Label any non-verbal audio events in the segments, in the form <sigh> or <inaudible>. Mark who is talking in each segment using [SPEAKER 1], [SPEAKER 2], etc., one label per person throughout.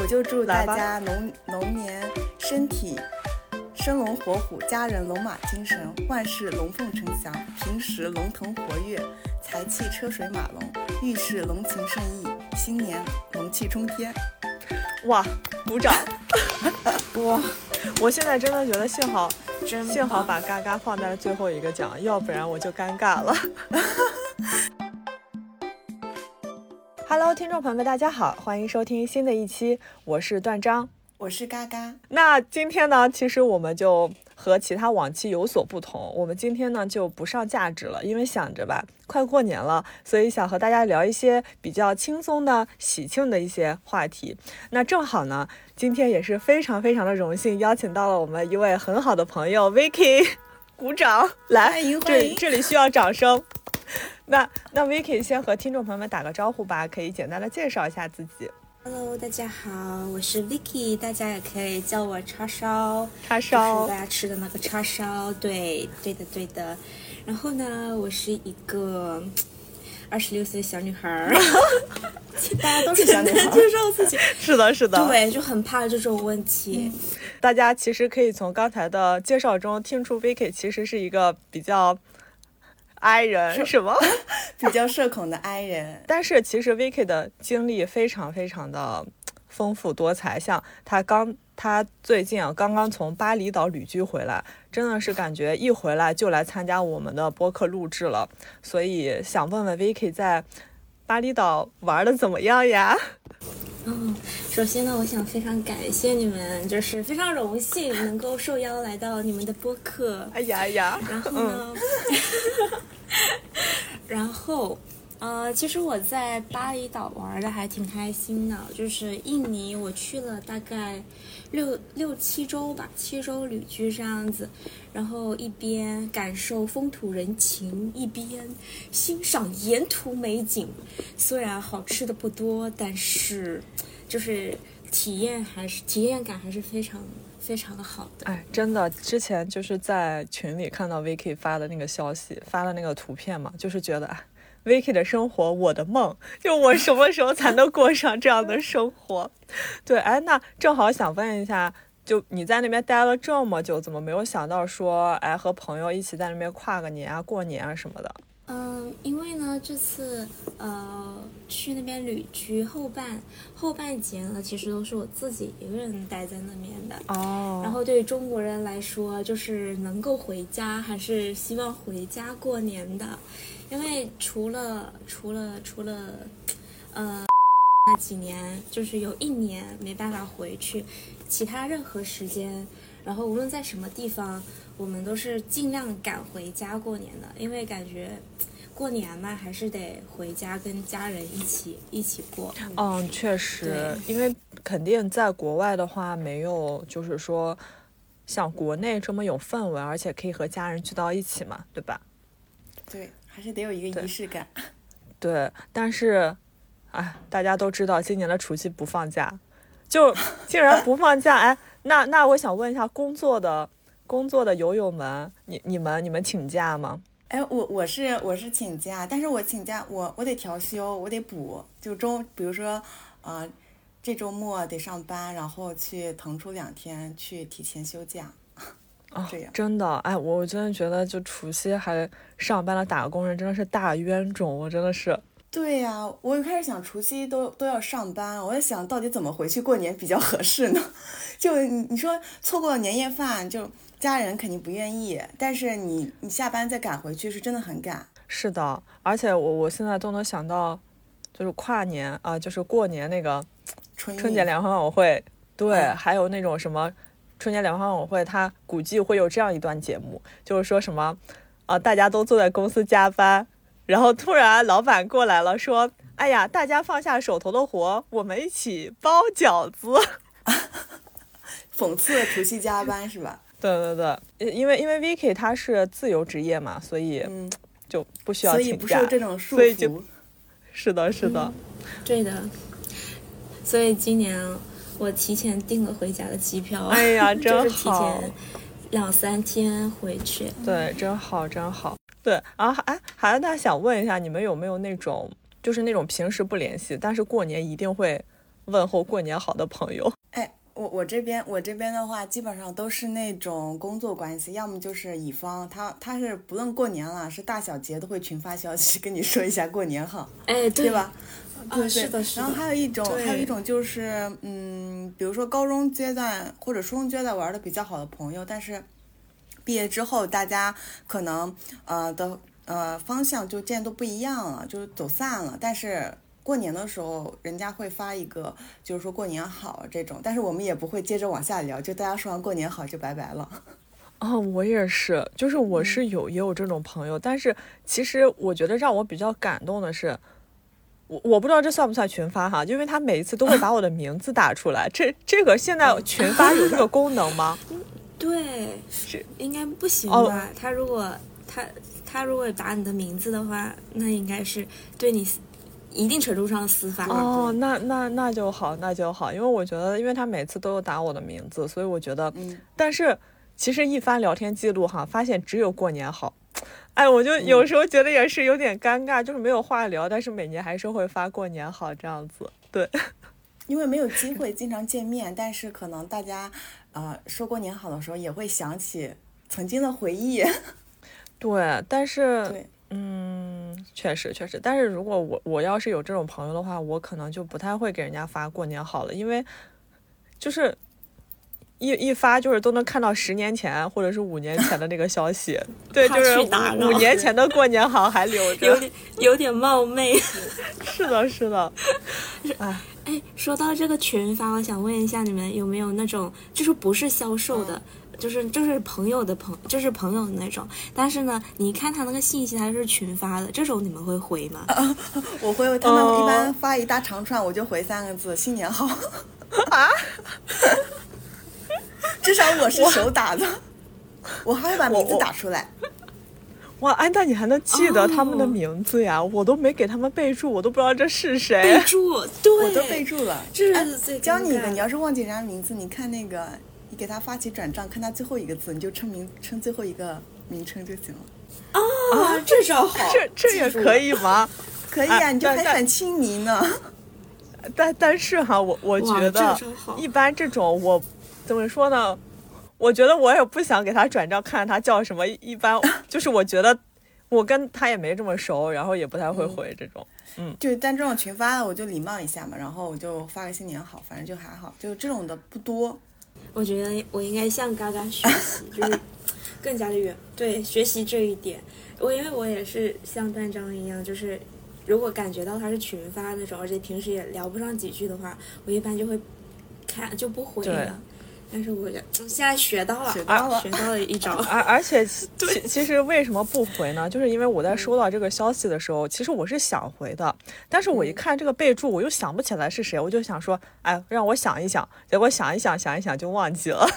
[SPEAKER 1] 我就祝大家龙龙年身体生龙活虎，家人龙马精神，万事龙凤呈祥，平时龙腾活跃，财气车水马龙，遇事龙情胜意，新年龙气冲天。
[SPEAKER 2] 哇，鼓掌！<laughs> 哇，我现在真的觉得幸好，幸好把嘎嘎放在了最后一个讲，要不然我就尴尬了。听众朋友们，大家好，欢迎收听新的一期，我是段章，
[SPEAKER 1] 我是嘎嘎。
[SPEAKER 2] 那今天呢，其实我们就和其他往期有所不同，我们今天呢就不上价值了，因为想着吧，快过年了，所以想和大家聊一些比较轻松的、喜庆的一些话题。那正好呢，今天也是非常非常的荣幸，邀请到了我们一位很好的朋友 Vicky，鼓掌来，这这里需要掌声。<laughs> 那那 Vicky 先和听众朋友们打个招呼吧，可以简单的介绍一下自己。
[SPEAKER 3] Hello，大家好，我是 Vicky，大家也可以叫我叉烧，
[SPEAKER 2] 叉烧，
[SPEAKER 3] 大家吃的那个叉烧，对，对的，对的。然后呢，我是一个二十六岁的小女孩儿，<laughs>
[SPEAKER 1] 大家都是小女孩
[SPEAKER 3] 介绍自己，
[SPEAKER 2] 是的，是的，
[SPEAKER 3] 对，就很怕这种问题。
[SPEAKER 2] 大家其实可以从刚才的介绍中听出，Vicky 其实是一个比较。I 人什么？<laughs>
[SPEAKER 1] 比较社恐的 i 人，<laughs>
[SPEAKER 2] 但是其实 Vicky 的经历非常非常的丰富多彩。像他刚，他最近啊刚刚从巴厘岛旅居回来，真的是感觉一回来就来参加我们的播客录制了。所以想问问 Vicky 在巴厘岛玩的怎么样呀？
[SPEAKER 3] 嗯，首先呢，我想非常感谢你们，就是非常荣幸能够受邀来到你们的播客。
[SPEAKER 2] 哎呀呀！
[SPEAKER 3] 然后呢，然后，呃，其实我在巴厘岛玩的还挺开心的，就是印尼我去了大概六六七周吧，七周旅居这样子，然后一边感受风土人情，一边欣赏沿途美景。虽然好吃的不多，但是就是体验还是体验感还是非常非常的好的。
[SPEAKER 2] 哎，真的，之前就是在群里看到 Vicky 发的那个消息，发的那个图片嘛，就是觉得哎，Vicky 的生活，我的梦，就我什么时候才能过上这样的生活？<laughs> 对，哎，那正好想问一下，就你在那边待了这么久，怎么没有想到说，哎，和朋友一起在那边跨个年啊、过年啊什么的？
[SPEAKER 3] 嗯，因为呢，这次呃去那边旅居后半后半节呢，其实都是我自己一个人待在那边的。
[SPEAKER 2] 哦。
[SPEAKER 3] 然后对于中国人来说，就是能够回家，还是希望回家过年的，因为除了除了除了，呃，那几年就是有一年没办法回去，其他任何时间，然后无论在什么地方。我们都是尽量赶回家过年的，因为感觉过年嘛，还是得回家跟家人一起一起过。
[SPEAKER 2] 嗯，确实，因为肯定在国外的话，没有就是说像国内这么有氛围，而且可以和家人聚到一起嘛，对吧？
[SPEAKER 1] 对，还是得有一个仪式感。<laughs>
[SPEAKER 2] 对，但是，哎，大家都知道今年的除夕不放假，就竟然不放假，哎，那那我想问一下工作的。工作的友友们，你你们你们请假吗？
[SPEAKER 1] 哎，我我是我是请假，但是我请假我我得调休，我得补，就周比如说，呃，这周末得上班，然后去腾出两天去提前休假。
[SPEAKER 2] 啊，
[SPEAKER 1] 这样
[SPEAKER 2] 真的，哎，我真的觉得就除夕还上班的打工人真的是大冤种，我真的是。
[SPEAKER 1] 对呀，我一开始想除夕都都要上班，我在想到底怎么回去过年比较合适呢？<laughs> 就你你说错过年夜饭就。家人肯定不愿意，但是你你下班再赶回去是真的很赶。
[SPEAKER 2] 是的，而且我我现在都能想到，就是跨年啊，就是过年那个
[SPEAKER 1] 春
[SPEAKER 2] 春节联欢晚会，对，还有那种什么春节联欢晚会，他估计会有这样一段节目，就是说什么啊，大家都坐在公司加班，然后突然老板过来了，说，哎呀，大家放下手头的活，我们一起包饺子，<laughs>
[SPEAKER 1] 讽刺除夕加班是吧？<laughs>
[SPEAKER 2] 对对对，因为因为 Vicky 他是自由职业嘛，所以就不需要请假，
[SPEAKER 1] 所以不受这种束
[SPEAKER 2] 缚。是的，是的，
[SPEAKER 3] 对的。所以今年我提前订了回家的机票。
[SPEAKER 2] 哎呀，真好！
[SPEAKER 3] 就是提前两三天回去。
[SPEAKER 2] 对，真好，真好。对，然后哎，还那想问一下，你们有没有那种，就是那种平时不联系，但是过年一定会问候过年好的朋友。
[SPEAKER 1] 哎，我我这边我这边的话，基本上都是那种工作关系，要么就是乙方，他他是不论过年了，是大小节都会群发消息跟你说一下过年好，
[SPEAKER 3] 哎，对
[SPEAKER 1] 吧？对对，
[SPEAKER 3] 是的，是
[SPEAKER 1] 的。然后还有一种，还有一种就是，嗯，比如说高中阶段或者初中阶段玩的比较好的朋友，但是毕业之后大家可能呃的呃方向就渐都不一样了，就是走散了。但是过年的时候，人家会发一个，就是说过年好这种，但是我们也不会接着往下聊，就大家说完过年好就拜拜了。
[SPEAKER 2] 哦，<laughs> 我也是，就是我是有也有这种朋友，但是其实我觉得让我比较感动的是。我我不知道这算不算群发哈，因为他每一次都会把我的名字打出来。这这个现在群发有这个功能吗？<laughs>
[SPEAKER 3] 对，是应该不行吧？他如果他他如果打你的名字的话，那应该是对你一定程度上的私发。
[SPEAKER 2] 哦，那那那就好，那就好，因为我觉得，因为他每次都有打我的名字，所以我觉得，
[SPEAKER 1] 嗯。
[SPEAKER 2] 但是其实一翻聊天记录哈，发现只有过年好。哎，我就有时候觉得也是有点尴尬，就是没有话聊，但是每年还是会发过年好这样子。对，<laughs>
[SPEAKER 1] 因为没有机会经常见面，但是可能大家呃说过年好的时候也会想起曾经的回忆。<laughs>
[SPEAKER 2] 对，但是
[SPEAKER 1] 对，
[SPEAKER 2] 嗯，确实确实，但是如果我我要是有这种朋友的话，我可能就不太会给人家发过年好了，因为就是。一一发就是都能看到十年前或者是五年前的那个消息，<laughs> 对，就是五年前的过年好还留着，
[SPEAKER 3] 有点有点冒昧。<laughs>
[SPEAKER 2] 是的，是的。哎
[SPEAKER 3] 哎，说到这个群发，我想问一下你们有没有那种就是不是销售的，就是就是朋友的朋，就是朋友的那种，但是呢，你看他那个信息他是群发的，这种你们会回吗？<laughs>
[SPEAKER 1] 我会，他们一般发一大长串，我就回三个字：新年好。啊？至少我是手打的，我还会把名字打出来。
[SPEAKER 2] 哇，安娜，你还能记得他们的名字呀？我都没给他们备注，我都不知道这是谁。
[SPEAKER 3] 备注，对，
[SPEAKER 1] 我都备注了。
[SPEAKER 3] 这是最
[SPEAKER 1] 教你一个，你要是忘记人家名字，你看那个，你给他发起转账，看他最后一个字，你就称名称最后一个名称就行了。
[SPEAKER 3] 啊，这招好，
[SPEAKER 2] 这这也可以吗？
[SPEAKER 1] 可以啊，你就还想亲昵呢。
[SPEAKER 2] 但但是哈，我我觉得一般这种我。怎么说呢？我觉得我也不想给他转账，看他叫什么。一般 <laughs> 就是我觉得我跟他也没这么熟，然后也不太会回这种。嗯，
[SPEAKER 1] 就但这种群发的，我就礼貌一下嘛，然后我就发个新年好，反正就还好，就这种的不多。
[SPEAKER 3] 我觉得我应该向嘎嘎学习，就是更加的远对学习这一点。我因为我也是像段章一样，就是如果感觉到他是群发那种，而且平时也聊不上几句的话，我一般就会看就不回了。但是我现在学到了，学到了，学到了一招。<laughs>
[SPEAKER 2] 而而且，<laughs> 其其实为什么不回呢？就是因为我在收到这个消息的时候，其实我是想回的，但是我一看这个备注，我又想不起来是谁，我就想说，哎，让我想一想。结果想一想，想一想就忘记了。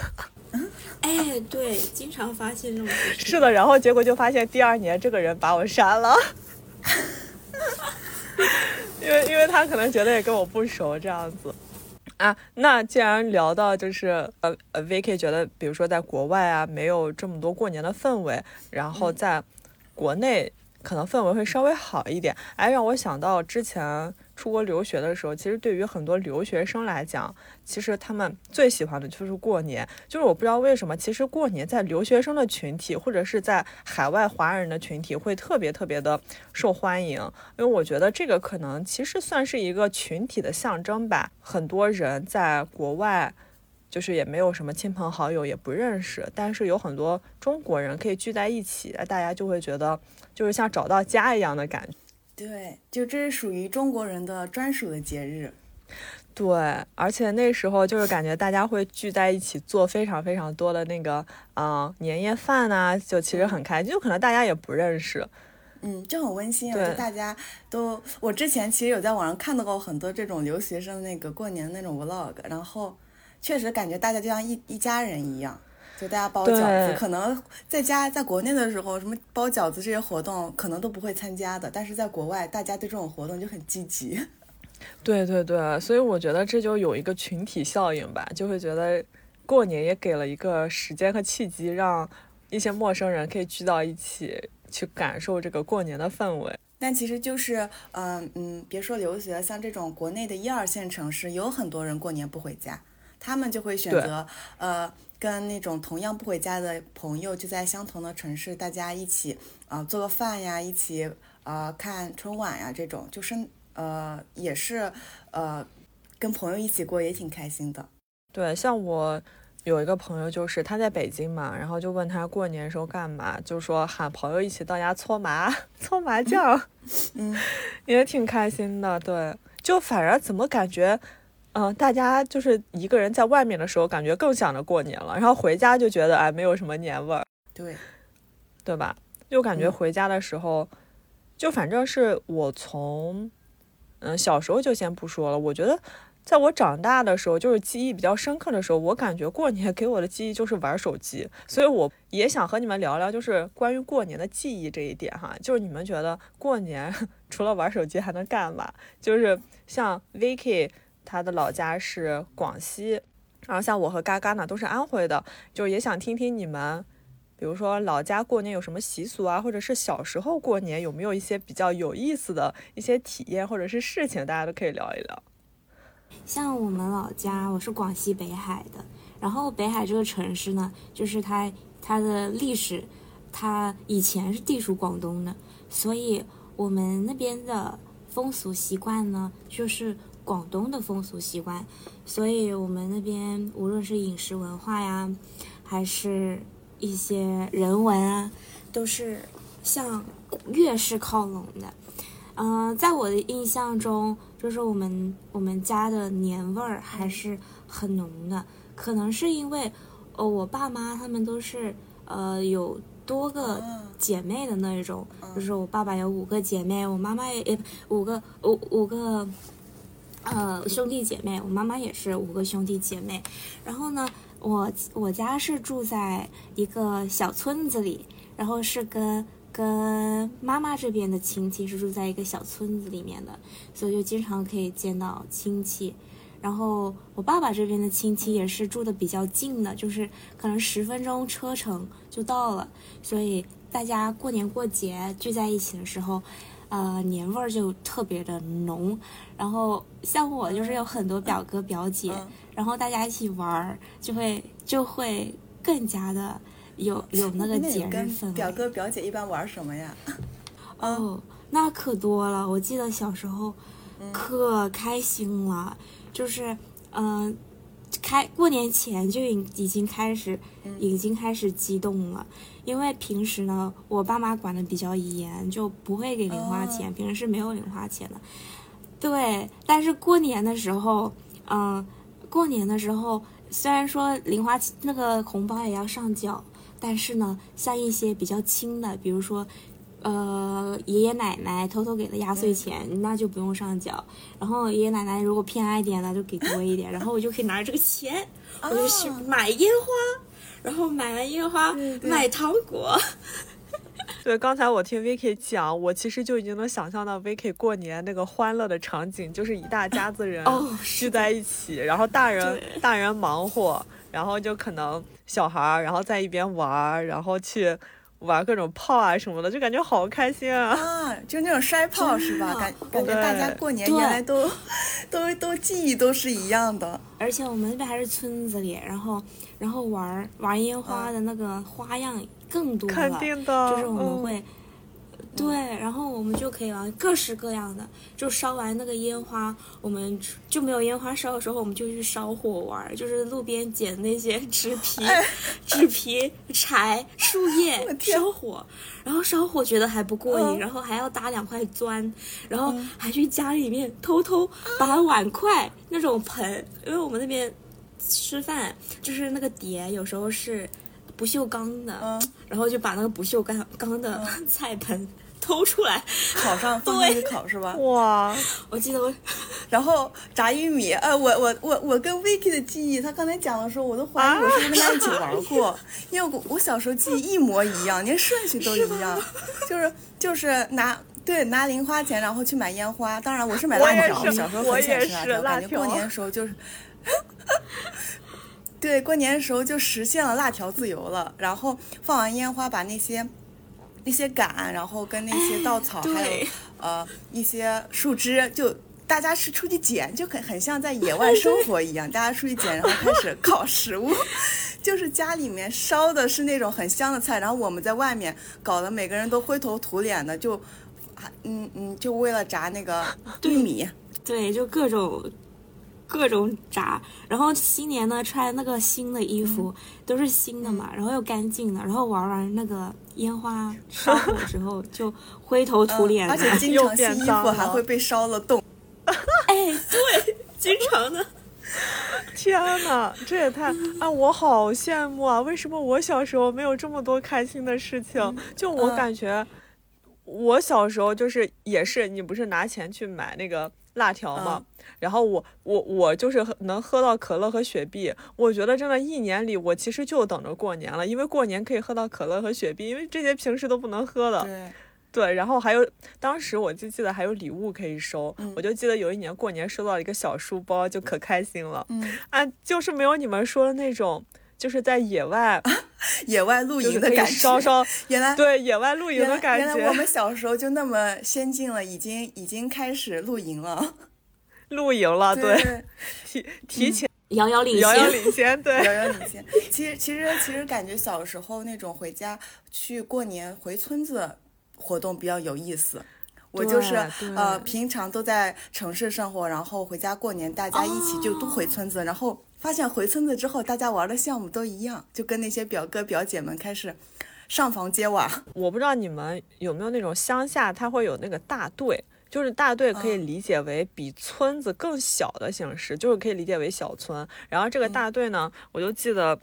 [SPEAKER 2] <laughs>
[SPEAKER 3] 哎，对，经常发现这种事。
[SPEAKER 2] 是的，然后结果就发现第二年这个人把我删了，因为因为他可能觉得也跟我不熟，这样子。啊，那既然聊到就是呃呃，Vicky 觉得，比如说在国外啊，没有这么多过年的氛围，然后在国内可能氛围会稍微好一点，哎，让我想到之前。出国留学的时候，其实对于很多留学生来讲，其实他们最喜欢的就是过年。就是我不知道为什么，其实过年在留学生的群体或者是在海外华人的群体会特别特别的受欢迎。因为我觉得这个可能其实算是一个群体的象征吧。很多人在国外，就是也没有什么亲朋好友，也不认识，但是有很多中国人可以聚在一起，大家就会觉得就是像找到家一样的感觉。
[SPEAKER 1] 对，就这是属于中国人的专属的节日。
[SPEAKER 2] 对，而且那时候就是感觉大家会聚在一起做非常非常多的那个，呃，年夜饭呐，就其实很开心。就可能大家也不认识，
[SPEAKER 1] 嗯，就很温馨啊。就大家都，我之前其实有在网上看到过很多这种留学生那个过年那种 vlog，然后确实感觉大家就像一一家人一样。就大家包饺子，可能在家在国内的时候，什么包饺子这些活动可能都不会参加的，但是在国外，大家对这种活动就很积极。<laughs>
[SPEAKER 2] 对对对，所以我觉得这就有一个群体效应吧，就会觉得过年也给了一个时间和契机，让一些陌生人可以聚到一起去感受这个过年的氛围。
[SPEAKER 1] 但其实就是，嗯嗯，别说留学，像这种国内的一二线城市，有很多人过年不回家，他们就会选择呃跟那种同样不回家的朋友，就在相同的城市，大家一起啊、呃做个饭呀，一起啊、呃看春晚呀，这种就是呃也是呃跟朋友一起过，也挺开心的。
[SPEAKER 2] 对，像我有一个朋友，就是他在北京嘛，然后就问他过年时候干嘛，就说喊朋友一起到家搓麻 <laughs> 搓麻将，
[SPEAKER 1] 嗯，<laughs>
[SPEAKER 2] 也挺开心的。对，就反而怎么感觉，嗯、大家就是一个人在外面的时候，感觉更想着过年了，然后回家就觉得哎，没有什么年味儿，
[SPEAKER 1] 对，
[SPEAKER 2] 对吧？就感觉
[SPEAKER 1] 嗯
[SPEAKER 2] 回家的时候，就反正是我从，嗯，小时候就先不说了，我觉得。在我长大的时候，就是记忆比较深刻的时候，我感觉过年给我的记忆就是玩手机，所以我也想和你们聊聊，就是关于过年的记忆这一点哈。就是你们觉得过年 <laughs> 除了玩手机还能干嘛？就是像 Vicky 他的老家是广西，然后像我和嘎嘎呢都是安徽的，就也想听听你们，比如说老家过年有什么习俗啊，或者是小时候过年有没有一些比较有意思的一些体验或者是事情，大家都可以聊一聊。
[SPEAKER 3] 像我们老家，我是广西北海的，然后北海这个城市呢，就是它它的历史，它以前是地属广东的，所以我们那边的风俗习惯呢，就是广东的风俗习惯，所以我们那边无论是饮食文化呀，还是一些人文啊，都是向粤式靠拢的。嗯、在我的印象中，就是我们我们家的年味儿还是很浓的。可能是因为，呃，我爸妈他们都是呃有多个
[SPEAKER 1] 嗯
[SPEAKER 3] 姐妹的那一种，就是我爸爸有五个姐妹，我妈妈也也五个五五个呃兄弟姐妹，我妈妈也是五个兄弟姐妹。然后呢，我我家是住在一个小村子里，然后是跟跟妈妈这边的亲戚是住在一个小村子里面的，所以就经常可以见到亲戚。然后我爸爸这边的亲戚也是住的比较近的，就是可能十分钟车程就到了，所以大家过年过节聚在一起的时候，呃，年味儿就特别的浓。然后像我就是有很多表哥表姐，
[SPEAKER 1] 嗯
[SPEAKER 3] 然后大家一起玩儿，就会就会更加的有有那个节日氛围。
[SPEAKER 1] 表哥表姐一般玩什么呀？<laughs>
[SPEAKER 3] 哦，那可多了。我记得小时候
[SPEAKER 1] 嗯
[SPEAKER 3] 可开心了，就是嗯、呃开过年前就已已经开始
[SPEAKER 1] 嗯
[SPEAKER 3] 已经开始激动了，因为平时呢我爸妈管的比较严，就不会给零花钱，
[SPEAKER 1] 哦
[SPEAKER 3] 平时是没有零花钱的。对，但是过年的时候，嗯、过年的时候虽然说零花钱那个红包也要上缴，但是呢，像一些比较轻的，比如说，呃，爷爷奶奶偷偷给的压岁钱，那就不用上缴。然后爷爷奶奶如果偏爱点的，就给多一点，然后我就可以拿着这个钱，我就去
[SPEAKER 1] 啊
[SPEAKER 3] 买烟花，然后买完樱花
[SPEAKER 1] 对对
[SPEAKER 3] 买糖果。
[SPEAKER 2] 对，刚才我听 Vicky 讲，我其实就已经能想象到 Vicky 过年那个欢乐的场景，就是一大家子人
[SPEAKER 3] 哦
[SPEAKER 2] 聚在一起，然后大人大人忙活，然后就可能小孩儿，然后在一边玩儿，然后去玩各种炮啊什么的，就感觉好开心啊！
[SPEAKER 1] 啊，就那种摔炮是吧？感感觉大家过年
[SPEAKER 3] 对
[SPEAKER 1] 原来都都都记忆都是一样的。
[SPEAKER 3] 而且我们那边还是村子里，然后然后玩玩烟花的那个花样更多了，
[SPEAKER 2] 肯定的，
[SPEAKER 3] 就是我们
[SPEAKER 2] 嗯
[SPEAKER 3] 会，对，然后我们就可以玩各式各样的，就烧完那个烟花，我们就没有烟花烧的时候，我们就去烧火玩，就是路边捡那些纸皮、纸皮、柴、树叶烧火，然后烧火觉得还不过瘾，
[SPEAKER 1] 嗯
[SPEAKER 3] 然后还要搭两块砖，然后还去家里面偷偷把碗筷那种盆，因为我们那边吃饭就是那个碟，有时候是不锈钢的，
[SPEAKER 1] 嗯，
[SPEAKER 3] 然后就把那个不锈钢钢的菜盆偷出来。
[SPEAKER 1] 烤上放上去烤是吧？
[SPEAKER 2] 哇，
[SPEAKER 3] 我记得我
[SPEAKER 1] 然后炸玉米，呃，我我我我跟 Vicky 的记忆，他刚才讲的时候，我都怀疑我是不是跟他一起玩过，因为我我小时候记忆一模一样，连顺序都一样，<laughs> 就是就是拿。对，拿零花钱，然后去买烟花。当然，我是买辣条，小时候
[SPEAKER 2] 我
[SPEAKER 1] 很喜欢
[SPEAKER 2] 也是
[SPEAKER 1] 吃，辣条感觉过年的时候就是，<laughs> 对，过年的时候就实现了辣条自由了。然后放完烟花，把那些那些杆，然后跟那些稻草，还有呃一些树枝，就大家是出去捡，就很很像在野外生活一样，大家出去捡，然后开始烤食物。<laughs> 就是家里面烧的是那种很香的菜，然后我们在外面搞得每个人都灰头土脸的，就，嗯嗯，就为了炸那个玉米，
[SPEAKER 3] 对，就各种各种炸。然后新年呢，穿那个新的衣服，都是新的嘛，然后又干净的，然后玩完那个烟花烧火之后，就灰头土脸的，
[SPEAKER 1] 而且经常新衣服还会被烧了洞。<laughs>
[SPEAKER 3] 哎，对，经常的。<laughs>
[SPEAKER 2] 天哪，这也太啊！我好羡慕啊！为什么我小时候没有这么多开心的事情？就我感觉，我小时候就是也是，你不是拿钱去买那个辣条嘛？然后我我我就是能喝到可乐和雪碧。我觉得真的，一年里我其实就等着过年了，因为过年可以喝到可乐和雪碧，因为这些平时都不能喝的。
[SPEAKER 1] 对。
[SPEAKER 2] 对，然后还有，当时我就记得还有礼物可以收，我就记得有一年过年收到一个小书包，就可开心了。嗯，啊，就是没有你们说的那种，就是在野外，
[SPEAKER 1] 野外露营的感觉。
[SPEAKER 2] 稍稍，
[SPEAKER 1] 原来
[SPEAKER 2] 对野外露营的感
[SPEAKER 1] 觉。原来我们小时候就那么先进了，已经已经开始露营了，<laughs>
[SPEAKER 2] 露营了，对，<laughs> 提提前
[SPEAKER 3] 遥遥领先，
[SPEAKER 2] 遥遥领先，对，<laughs>
[SPEAKER 1] 遥遥领先。其实其实其实感觉小时候那种回家去过年回村子。活动比较有意思，我就是呃，平常都在城市生活，然后回家过年，大家一起就都回村子，然后发现回村子之后，大家玩的项目都一样，就跟那些表哥表姐们开始上房揭瓦。
[SPEAKER 2] 我不知道你们有没有那种乡下，它会有那个大队，就是大队可以理解为比村子更小的形式，就是可以理解为小村。然后这个大队呢，我就记得。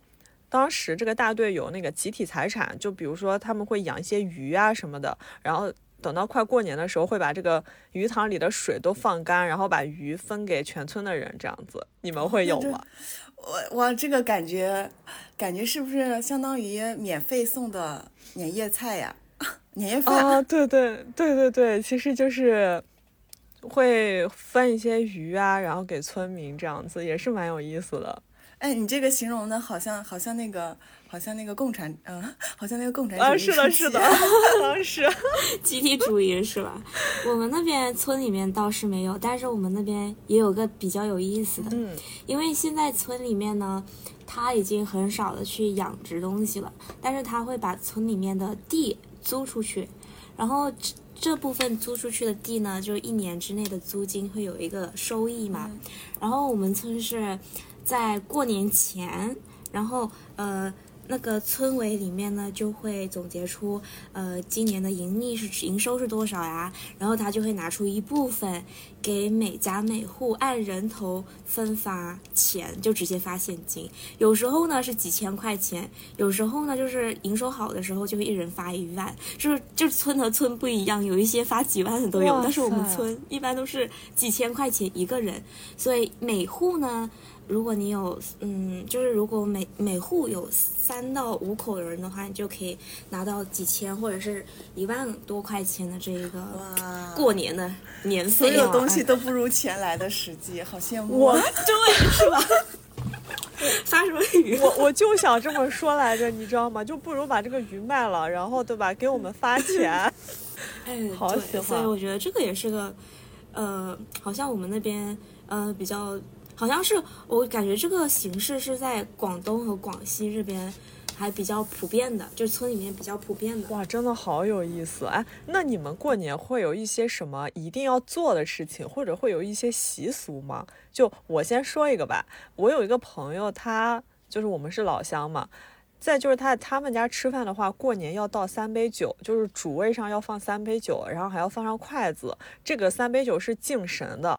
[SPEAKER 2] 当时这个大队有那个集体财产，就比如说他们会养一些鱼啊什么的，然后等到快过年的时候，会把这个鱼塘里的水都放干，然后把鱼分给全村的人，这样子，你们会有吗？
[SPEAKER 1] 我我，这个感觉，感觉是不是相当于免费送的年夜菜呀？<laughs> 年夜饭
[SPEAKER 2] 啊，对对对对对，其实就是会分一些鱼啊，然后给村民这样子，也是蛮有意思的。
[SPEAKER 1] 哎，你这个形容的好像好像那个好像那个共产，嗯，好像那个共产主
[SPEAKER 2] 义是的，是的，<laughs> 是 <laughs>
[SPEAKER 3] 集体主义是吧？我们那边村里面倒是没有，但是我们那边也有个比较有意思的，
[SPEAKER 2] 嗯，
[SPEAKER 3] 因为现在村里面呢，他已经很少的去养殖东西了，但是他会把村里面的地租出去，然后这这部分租出去的地呢，就一年之内的租金会有一个收益嘛，然后我们村是。在过年前，然后呃，那个村委里面呢就会总结出，呃，今年的盈利是营收是多少呀？然后他就会拿出一部分给每家每户按人头分发钱，就直接发现金。有时候呢是几千块钱，有时候呢就是营收好的时候就会一人发一万，就是就村和村不一样，有一些发几万的都有，但是我们村一般都是几千块钱一个人，所以每户呢。如果你有，嗯，就是如果每每户有三到五口人的话，你就可以拿到几千或者是一万多块钱的这一个过年的年费。
[SPEAKER 1] 所有东西都不如钱来的实际，好羡慕。
[SPEAKER 2] 我
[SPEAKER 3] 对，是吧？<laughs> 发什么鱼？
[SPEAKER 2] 我我就想这么说来着，你知道吗？就不如把这个鱼卖了，然后对吧？给我们发钱。<laughs>
[SPEAKER 3] 哎，
[SPEAKER 2] 好喜欢。
[SPEAKER 3] 所以我觉得这个也是个，呃，好像我们那边呃比较。好像是我感觉这个形式是在广东和广西这边还比较普遍的，就村里面比较普遍的。
[SPEAKER 2] 哇，真的好有意思哎！那你们过年会有一些什么一定要做的事情，或者会有一些习俗吗？就我先说一个吧，我有一个朋友，他就是我们是老乡嘛，再就是他他们家吃饭的话，过年要倒三杯酒，就是主位上要放三杯酒，然后还要放上筷子，这个三杯酒是敬神的。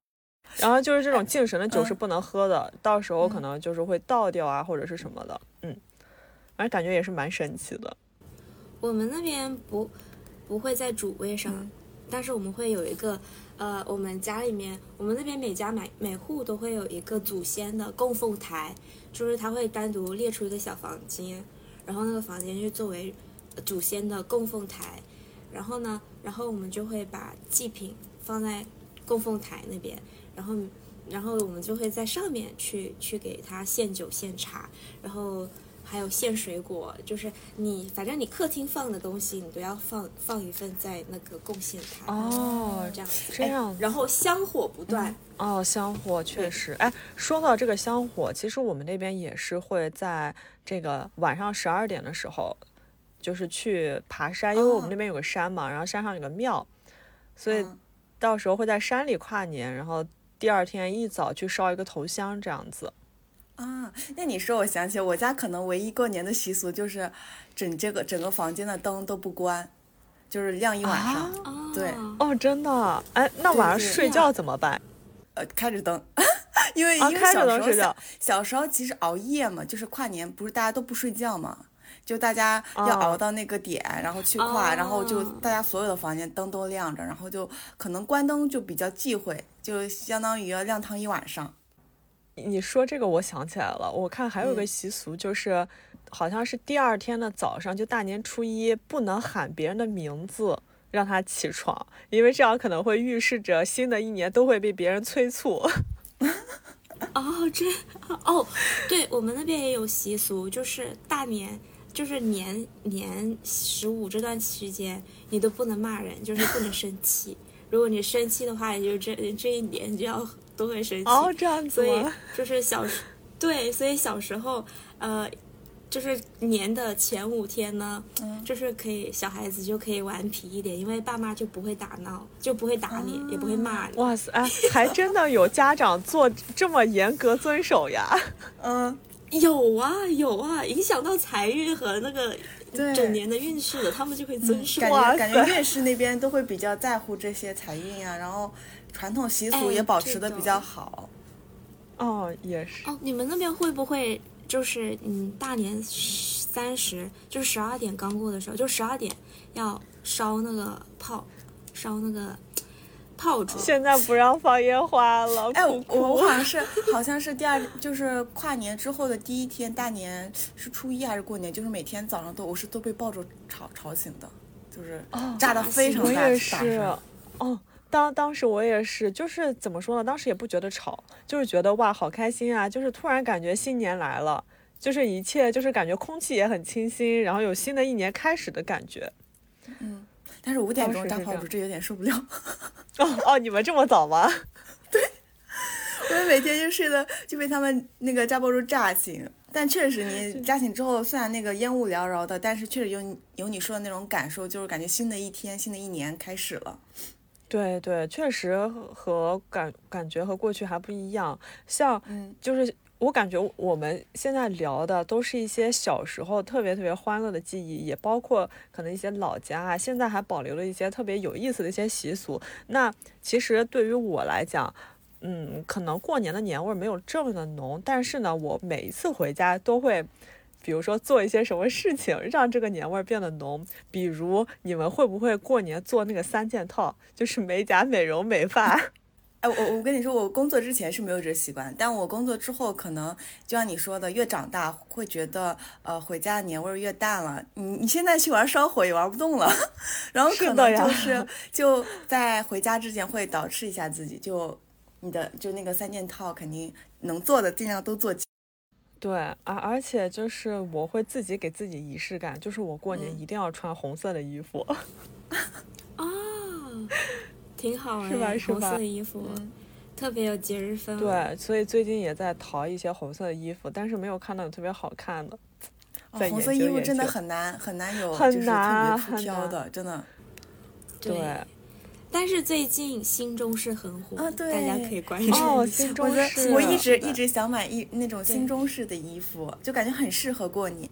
[SPEAKER 2] 然后就是这种敬神的酒是不能喝的，到时候可能就是会倒掉啊，或者是什么的，嗯，反正感觉也是蛮神奇的。
[SPEAKER 3] 我们那边不不会在主位上，但是我们会有一个，呃，我们家里面，我们那边每家每每户都会有一个祖先的供奉台，就是他会单独列出一个小房间，然后那个房间就作为祖先的供奉台，然后呢，然后我们就会把祭品放在供奉台那边。然后，然后我们就会在上面去去给他献酒献茶，然后，还有献水果，就是你反正你客厅放的东西，你都要放放一份在那个贡献台。
[SPEAKER 2] 哦
[SPEAKER 3] 这样子，
[SPEAKER 2] 这样
[SPEAKER 3] 哎然后香火不断。
[SPEAKER 2] 哦，香火确实。哎，说到这个香火，其实我们那边也是会在这个晚上十二点的时候，就是去爬山，因为我们
[SPEAKER 1] 哦
[SPEAKER 2] 那边有个山嘛，然后山上有个庙，所以
[SPEAKER 1] 嗯
[SPEAKER 2] 到时候会在山里跨年，然后第二天一早去烧一个头香这样子。
[SPEAKER 1] 啊，那你说我想起我家可能唯一过年的习俗就是整这个整个房间的灯都不关，就是亮一晚上，
[SPEAKER 3] 哦，
[SPEAKER 1] 对
[SPEAKER 2] 哦，真的？哎，那晚上
[SPEAKER 1] 对
[SPEAKER 2] 睡觉怎么办？
[SPEAKER 1] 呃，开着灯，<laughs> 因为因为
[SPEAKER 2] 啊开着
[SPEAKER 1] 小时候小
[SPEAKER 2] 灯睡觉
[SPEAKER 1] 小时候其实熬夜嘛，就是跨年不是大家都不睡觉嘛。就大家要
[SPEAKER 2] 哦
[SPEAKER 1] 熬到那个点，然后去跨，然后就
[SPEAKER 3] 哦
[SPEAKER 1] 大家所有的房间灯都亮着，然后就可能关灯就比较忌讳，就相当于要亮堂一晚上。
[SPEAKER 2] 你说这个，我想起来了，我看还有个
[SPEAKER 1] 嗯
[SPEAKER 2] 习俗，就是、好像是第二天的早上，就大年初一，不能喊别人的名字让他起床，因为这样可能会预示着新的一年都会被别人催促。<laughs>
[SPEAKER 3] 哦，这哦，对我们那边也有习俗，就是大年，就是年年十五这段期间，你都不能骂人，就是不能生气。如果你生气的话，也就这这一年就要都会生气。
[SPEAKER 2] 哦，这样子
[SPEAKER 3] 所以？就是小时，对，所以小时候，呃，就是年的前五天呢，
[SPEAKER 1] 嗯
[SPEAKER 3] 就是可以小孩子就可以顽皮一点，因为爸妈就不会打闹，就不会打你，也不会骂你。
[SPEAKER 2] 哇塞，哎，还真的有家长做这么严格遵守呀？<laughs>
[SPEAKER 1] 嗯，
[SPEAKER 3] 有啊有啊，影响到财运和那个
[SPEAKER 1] 对
[SPEAKER 3] 整年的运势的，他们就会遵守。
[SPEAKER 1] 感
[SPEAKER 2] 哇
[SPEAKER 1] 觉感觉
[SPEAKER 2] 塞
[SPEAKER 1] 越是那边都会比较在乎这些财运啊，然后传统习俗
[SPEAKER 3] 哎
[SPEAKER 1] 也保持的比较好。
[SPEAKER 2] 哦，也是。
[SPEAKER 3] 哦，你们那边会不会就是嗯，大年三十，就是十二点刚过的时候，就十二点要烧那个炮，烧那个炮竹。
[SPEAKER 2] 现在不让放烟花了，
[SPEAKER 1] 哎，我我好像是好像是第二，就是跨年之后的第一天，大年是初一还是过年？就是每天早上都我是都被爆竹吵吵醒的，就是炸的非常
[SPEAKER 2] 我
[SPEAKER 1] 大我
[SPEAKER 2] 也是。，哦，当当时我也是，就是怎么说呢？当时也不觉得吵，就是觉得哇，好开心啊！就是突然感觉新年来了，就是一切就是感觉空气也很清新，然后有新的一年开始的感觉。
[SPEAKER 1] 但是五点钟
[SPEAKER 2] 当时是这样
[SPEAKER 1] 炸炮竹，这有点受不了。<laughs>
[SPEAKER 2] 哦哦，你们这么早吗？<laughs>
[SPEAKER 1] 对我们每天就睡的就被他们那个炸爆竹炸醒。但确实，<laughs> 你炸醒之后，虽然那个烟雾缭绕的，但是确实有你有你说的那种感受，就是感觉新的一天、新的一年开始了。
[SPEAKER 2] 对对，确实和和感感觉和过去还不一样。像
[SPEAKER 1] 嗯
[SPEAKER 2] 就是我感觉我们现在聊的都是一些小时候特别特别欢乐的记忆，也包括可能一些老家啊，现在还保留了一些特别有意思的一些习俗。那其实对于我来讲，嗯，可能过年的年味儿没有这么的浓，但是呢，我每一次回家都会。比如说做一些什么事情，让这个年味儿变得浓。比如你们会不会过年做那个三件套，就是美甲、美容、美发？
[SPEAKER 1] 哎，我我跟你说，我工作之前是没有这习惯，但我工作之后，可能就像你说的，越长大会觉得，呃，回家的年味儿越淡了。你你现在去玩烧火也玩不动了，<laughs> 然后可能就是就在回家之前会捯饬一下自己，就你的就那个三件套肯定能做的尽量都做。
[SPEAKER 2] 对，而而且就是我会自己给自己仪式感，就是我过年
[SPEAKER 1] 嗯
[SPEAKER 2] 一定要穿红色的衣服。
[SPEAKER 3] 啊，<laughs> 挺好哎，
[SPEAKER 2] 是吧是
[SPEAKER 3] 红色的衣服，
[SPEAKER 1] 嗯
[SPEAKER 3] 特别有节日氛围。
[SPEAKER 2] 对，所以最近也在淘一些红色的衣服，但是没有看到有特别好看的。
[SPEAKER 1] 哦红色衣服真的很难很难有，
[SPEAKER 2] 很
[SPEAKER 1] 就是特
[SPEAKER 2] 难
[SPEAKER 1] 别出挑的，真的。
[SPEAKER 2] 对
[SPEAKER 3] 但是最近新中式很火，
[SPEAKER 1] 啊对
[SPEAKER 3] 大家可以关注
[SPEAKER 2] 哦，
[SPEAKER 3] 一下
[SPEAKER 2] 新中
[SPEAKER 1] 我觉
[SPEAKER 2] 式
[SPEAKER 1] 得我一直一直想买一那种新中式的衣服，就感觉很适合过年，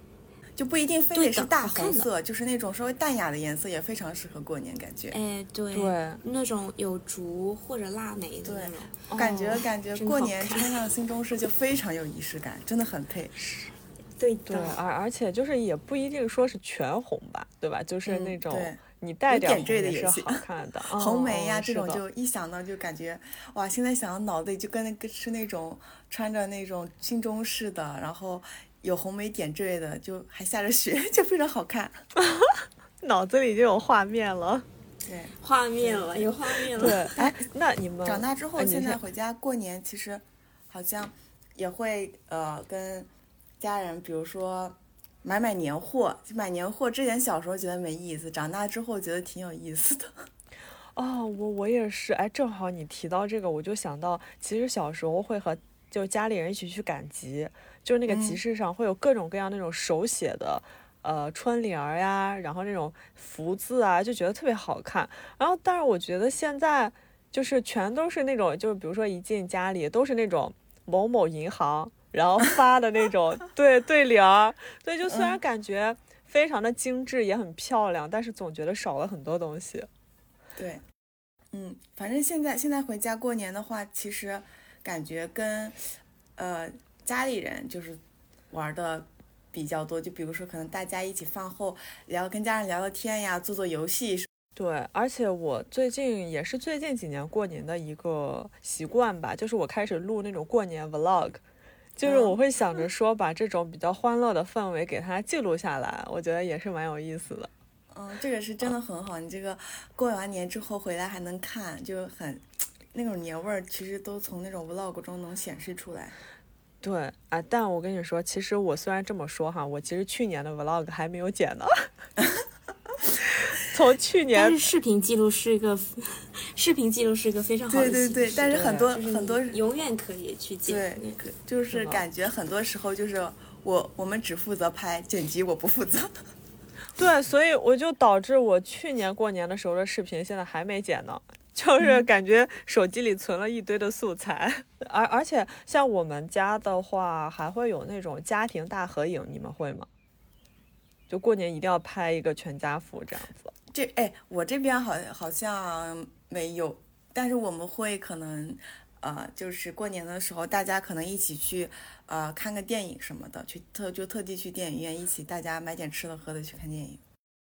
[SPEAKER 1] 就不一定非得是大红色，就是那种稍微淡雅的颜色也非常适合过年，感觉。
[SPEAKER 3] 哎，对
[SPEAKER 2] 对
[SPEAKER 3] 那种有竹或者腊梅的那种，
[SPEAKER 1] 感觉
[SPEAKER 2] 哦
[SPEAKER 1] 感觉过年穿上 <laughs> 新中式就非常有仪式感，真的很配。
[SPEAKER 3] 对
[SPEAKER 2] 对，而而且就是也不一定说是全红吧，对吧？就是
[SPEAKER 1] 嗯
[SPEAKER 2] 那种
[SPEAKER 1] 对
[SPEAKER 2] 你带
[SPEAKER 1] 点缀的也是
[SPEAKER 2] 好看的。<laughs>
[SPEAKER 1] 红梅呀、
[SPEAKER 2] 哦
[SPEAKER 1] 这种就一想到就感觉哇，现在想到脑子里就跟那个是那种穿着那种新中式的，然后有红梅点缀的，就还下着雪，就非常好看。<laughs>
[SPEAKER 2] 脑子里就有画面了。
[SPEAKER 1] 对，
[SPEAKER 3] 画面了，有画面了。
[SPEAKER 2] 对，哎，那你们
[SPEAKER 1] 长大之后，现在回家过年，其实好像也会呃跟家人，比如说买买年货，买年货。之前小时候觉得没意思，长大之后觉得挺有意思的。<laughs>
[SPEAKER 2] 哦，我我也是，哎，正好你提到这个，我就想到，其实小时候会和就家里人一起去赶集，就是那个集市上会有各种各样那种手写的，呃，春联儿呀，然后那种福字啊，就觉得特别好看。然后，但是我觉得现在就是全都是那种，就是比如说一进家里都是那种某某银行。然后发的那种 <laughs> 对对联儿，对，就虽然感觉非常的精致，也很漂亮，但是总觉得少了很多东西。
[SPEAKER 1] 对，嗯，反正现在现在回家过年的话，其实感觉跟呃家里人就是玩的比较多，就比如说可能大家一起饭后聊，跟家人聊聊天呀，做做游戏。
[SPEAKER 2] 对，而且我最近也是最近几年过年的一个习惯吧，就是我开始录那种过年 vlog。就是我会想着说，把这种比较欢乐的氛围给它记录下来，我觉得也是蛮有意思的。
[SPEAKER 1] 嗯，这个是真的很好。你这个过完年之后回来还能看，就很那种年味儿，其实都从那种 vlog 中能显示出来。
[SPEAKER 2] 对，啊，但我跟你说，其实我虽然这么说哈，我其实去年的 vlog 还没有剪呢。<laughs> 从去年，
[SPEAKER 3] 但是视频记录是一个，视频记录是一个非常好
[SPEAKER 1] 的对对对，但是很多很多
[SPEAKER 3] 永远可以去剪。
[SPEAKER 1] 对，就是感觉很多时候就是我我们只负责拍剪辑，我不负责。
[SPEAKER 2] 对，所以我就导致我去年过年的时候的视频现在还没剪呢，就是感觉手机里存了一堆的素材。而而且像我们家的话，还会有那种家庭大合影，你们会吗？就过年一定要拍一个全家福这样子。
[SPEAKER 1] 这哎，我这边好好像没有，但是我们会可能，呃，就是过年的时候，大家可能一起去，呃，看个电影什么的，去特就特地去电影院一起，大家买点吃的喝的去看电影。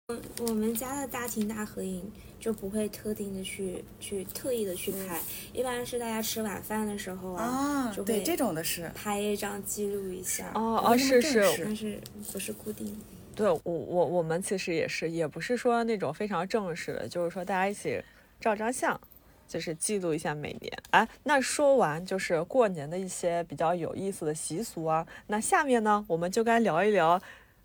[SPEAKER 3] 嗯，我们家的大庭大合影就不会特定的去去特意的去拍，一般是大家吃晚饭的时候啊，就
[SPEAKER 1] 对这种的是
[SPEAKER 3] 拍一张记录一下。
[SPEAKER 2] 哦哦，是是，
[SPEAKER 3] 但是不是固定。
[SPEAKER 2] 对我我我们其实也是，也不是说那种非常正式的，就是说大家一起照张相，就是记录一下每年。哎，那说完就是过年的一些比较有意思的习俗啊，那下面呢，我们就该聊一聊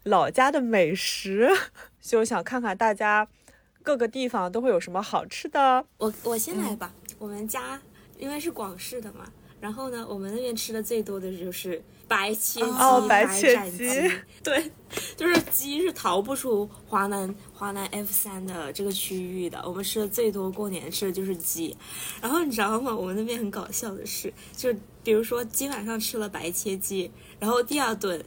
[SPEAKER 2] 老家的美食，<laughs> 就想看看大家各个地方都会有什么好吃的。
[SPEAKER 3] 我我先来吧，我们家因为是广式的嘛，然后呢，我们那边吃的最多的就是。白切鸡、
[SPEAKER 2] 白
[SPEAKER 3] 斩
[SPEAKER 2] 鸡，
[SPEAKER 3] 对，就是鸡是逃不出华南华南 F 三的这个区域的。我们吃的最多过年吃的就是鸡，然后你知道吗？我们那边很搞笑的是，就比如说今晚上吃了白切鸡，然后第二顿。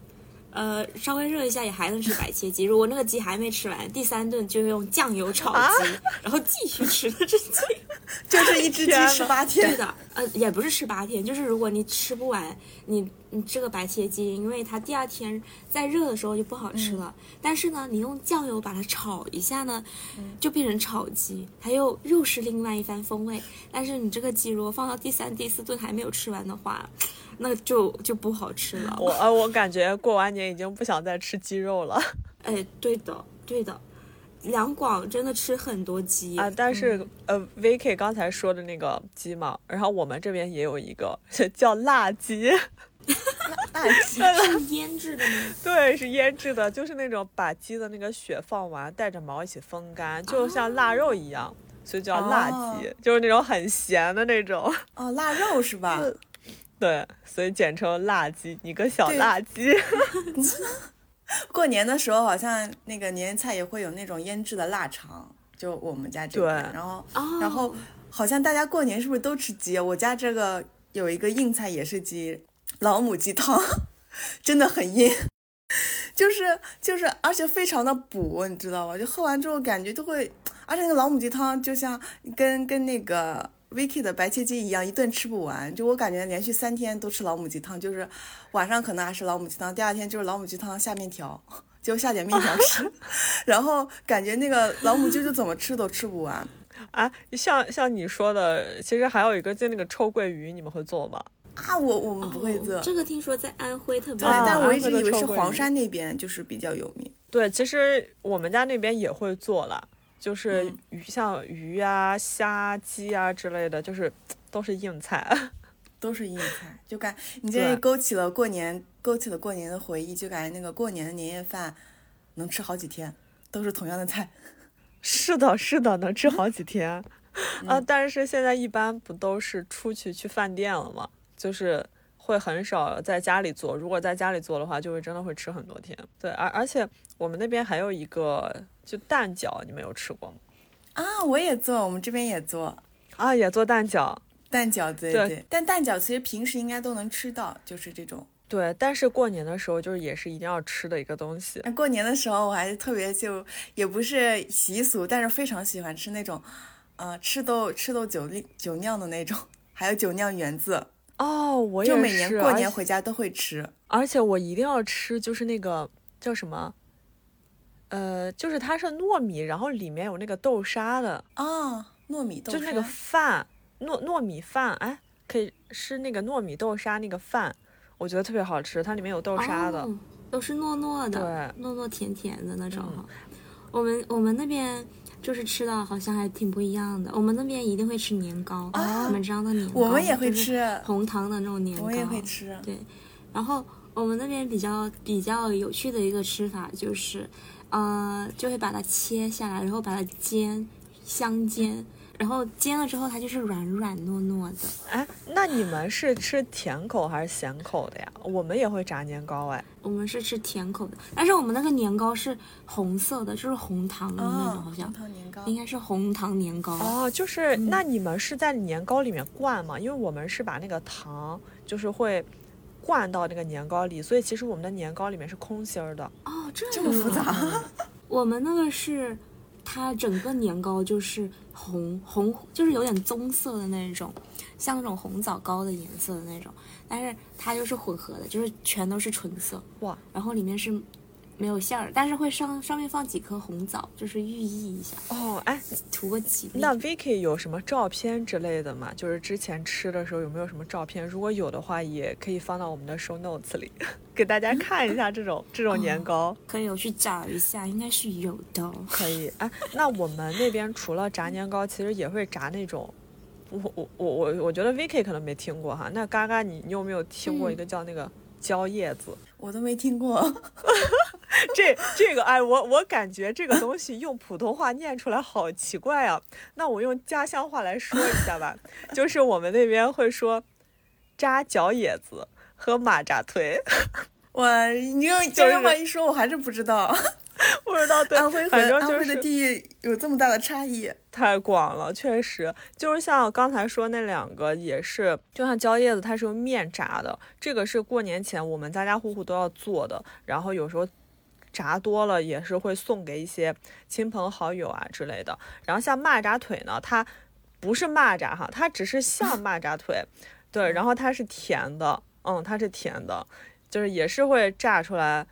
[SPEAKER 3] 呃，稍微热一下也还能吃白切鸡。如果那个鸡还没吃完，第三顿就用酱油炒鸡，然后继续吃这鸡，<laughs>
[SPEAKER 1] 就是一只鸡吃八天。<laughs>
[SPEAKER 3] 对的，呃，也不是吃八天，就是如果你吃不完，你你这个白切鸡，因为它第二天再热的时候就不好吃了。但是呢，你用酱油把它炒一下呢，就变成炒鸡，它又又是另外一番风味。但是你这个鸡如果放到第三、第四顿还没有吃完的话，那就就不好吃了。
[SPEAKER 2] 我呃，我感觉过完年已经不想再吃鸡肉了。<laughs>
[SPEAKER 3] 哎，对的，对的，两广真的吃很多鸡
[SPEAKER 2] 啊。但是呃，VK 刚才说的那个鸡嘛，然后我们这边也有一个叫辣鸡。<laughs>
[SPEAKER 1] 辣鸡 <laughs>
[SPEAKER 3] 是腌制的吗？
[SPEAKER 2] 对，是腌制的，就是那种把鸡的那个血放完，带着毛一起风干，就像腊肉一样，所以叫辣鸡，就是那种很咸的那种。
[SPEAKER 1] 哦，腊肉是吧？
[SPEAKER 2] 对，所以简称辣鸡，你个小辣鸡。<laughs>
[SPEAKER 1] 过年的时候好像那个年夜菜也会有那种腌制的腊肠，就我们家这边。然后，然后好像大家过年是不是都吃鸡？我家这个有一个硬菜也是鸡，老母鸡汤，<laughs> 真的很硬，就是就是，而且非常的补，你知道吧？就喝完之后感觉都会，而且那个老母鸡汤就像跟跟那个。Vicky 的白切鸡一样，一顿吃不完。就我感觉，连续三天都吃老母鸡汤，就是晚上可能还是老母鸡汤，第二天就是老母鸡汤下面条，<laughs> 就下点面条吃。<laughs> 然后感觉那个老母鸡就怎么吃都吃不完。<laughs>
[SPEAKER 2] 啊，像像你说的，其实还有一个就那个臭鳜鱼，你们会做吗？
[SPEAKER 1] 啊，我我们不会做。
[SPEAKER 3] 这个听说在安徽特别，
[SPEAKER 1] 对，但我一直以为是黄山那边就是比较有名。
[SPEAKER 2] 对，其实我们家那边也会做了。就是鱼，像鱼啊、虾、鸡啊之类的，就是 <tsk> 都是硬菜。<laughs>
[SPEAKER 1] 都是硬菜，就感你这勾起了过年，勾起了过年的回忆，就感觉那个过年的年夜饭能吃好几天，都是同样的菜。<laughs>
[SPEAKER 2] 是的，是的，能吃好几天。<laughs> 啊，但是现在一般不都是出去去饭店了吗？就是会很少在家里做。如果在家里做的话，就会真的会吃很多天。对，而而且我们那边还有一个就蛋饺，你们有吃过吗？
[SPEAKER 1] 啊，我也做，我们这边也做
[SPEAKER 2] 啊，也做蛋饺。
[SPEAKER 1] 蛋饺，对对。但蛋饺其实平时应该都能吃到，就是这种。
[SPEAKER 2] 对，但是过年的时候就是也是一定要吃的一个东西。
[SPEAKER 1] 过年的时候我还是特别就也不是习俗，但是非常喜欢吃那种。呃，赤豆赤豆酒酒酿的那种，还有酒酿圆子
[SPEAKER 2] 哦，我也是，
[SPEAKER 1] 就每年过年回家都会吃，
[SPEAKER 2] 而且我一定要吃，就是那个叫什么，呃，就是它是糯米，然后里面有那个豆沙的
[SPEAKER 1] 啊，糯米豆
[SPEAKER 2] 沙，就那个饭糯糯米饭，哎，可以是那个糯米豆沙那个饭，我觉得特别好吃，它里面有豆沙的，
[SPEAKER 3] 都是糯糯的，糯糯甜甜的那种。我们我们那边。就是吃的好像还挺不一样的。我们那边一定会吃年糕，你们知道的年糕，
[SPEAKER 1] 我们也会吃
[SPEAKER 3] 红糖的那种年糕，
[SPEAKER 1] 我也会吃。
[SPEAKER 3] 对，然后我们那边比较比较有趣的一个吃法就是，呃，就会把它切下来，然后把它煎，香煎。然后煎了之后，它就是软软糯糯的。
[SPEAKER 2] 哎，那你们是吃甜口还是咸口的呀？我们也会炸年糕，哎，
[SPEAKER 3] 我们是吃甜口的，但是我们那个年糕是红色的，就是红糖的那种，好像应该是红糖年糕。
[SPEAKER 2] 哦，就是那你们是在年糕里面灌吗？因为我们是把那个糖就是会灌到那个年糕里，所以其实我们的年糕里面是空心儿的。
[SPEAKER 3] 哦，
[SPEAKER 1] 这么复杂。<laughs>
[SPEAKER 3] 我们那个是。它整个年糕就是红红，就是有点棕色的那种，像那种红枣糕的颜色的那种，但是它就是混合的，就是全都是纯色
[SPEAKER 2] 哇，
[SPEAKER 3] 然后里面是。没有馅儿，但是会上上面放几颗红枣，就是寓意一下
[SPEAKER 2] 哦。哎，
[SPEAKER 3] 图个吉利。
[SPEAKER 2] 那 Vicky 有什么照片之类的吗？就是之前吃的时候有没有什么照片？如果有的话，也可以放到我们的 show notes 里，<laughs> 给大家看一下这种这种年糕。
[SPEAKER 3] 可以，我去找一下，应该是有的。
[SPEAKER 2] 可以。哎，那我们那边除了炸年糕，其实也会炸那种，我我我我我觉得 Vicky 可能没听过哈。那嘎嘎，你你有没有听过一个叫那个蕉叶子？
[SPEAKER 1] 我都没听过。<laughs> <laughs>
[SPEAKER 2] 这这个哎，我我感觉这个东西用普通话念出来好奇怪啊。那我用家乡话来说一下吧，就是我们那边会说扎脚野子和马扎腿。<laughs>
[SPEAKER 1] 我你用 <laughs> 家乡话一说，我还是不知道，
[SPEAKER 2] 不知道。对，
[SPEAKER 1] 安徽和安徽的地域有这么大的差异，
[SPEAKER 2] 太广了，确实。就是像刚才说那两个，也是，就像蕉叶子，它是用面炸的，这个是过年前我们家家户户都要做的，然后有时候。炸多了也是会送给一些亲朋好友啊之类的。然后像蚂蚱腿呢，它不是蚂蚱哈，它只是像 <laughs> 蚂蚱腿，对，然后它是甜的，嗯，它是甜的，就是也是会炸出来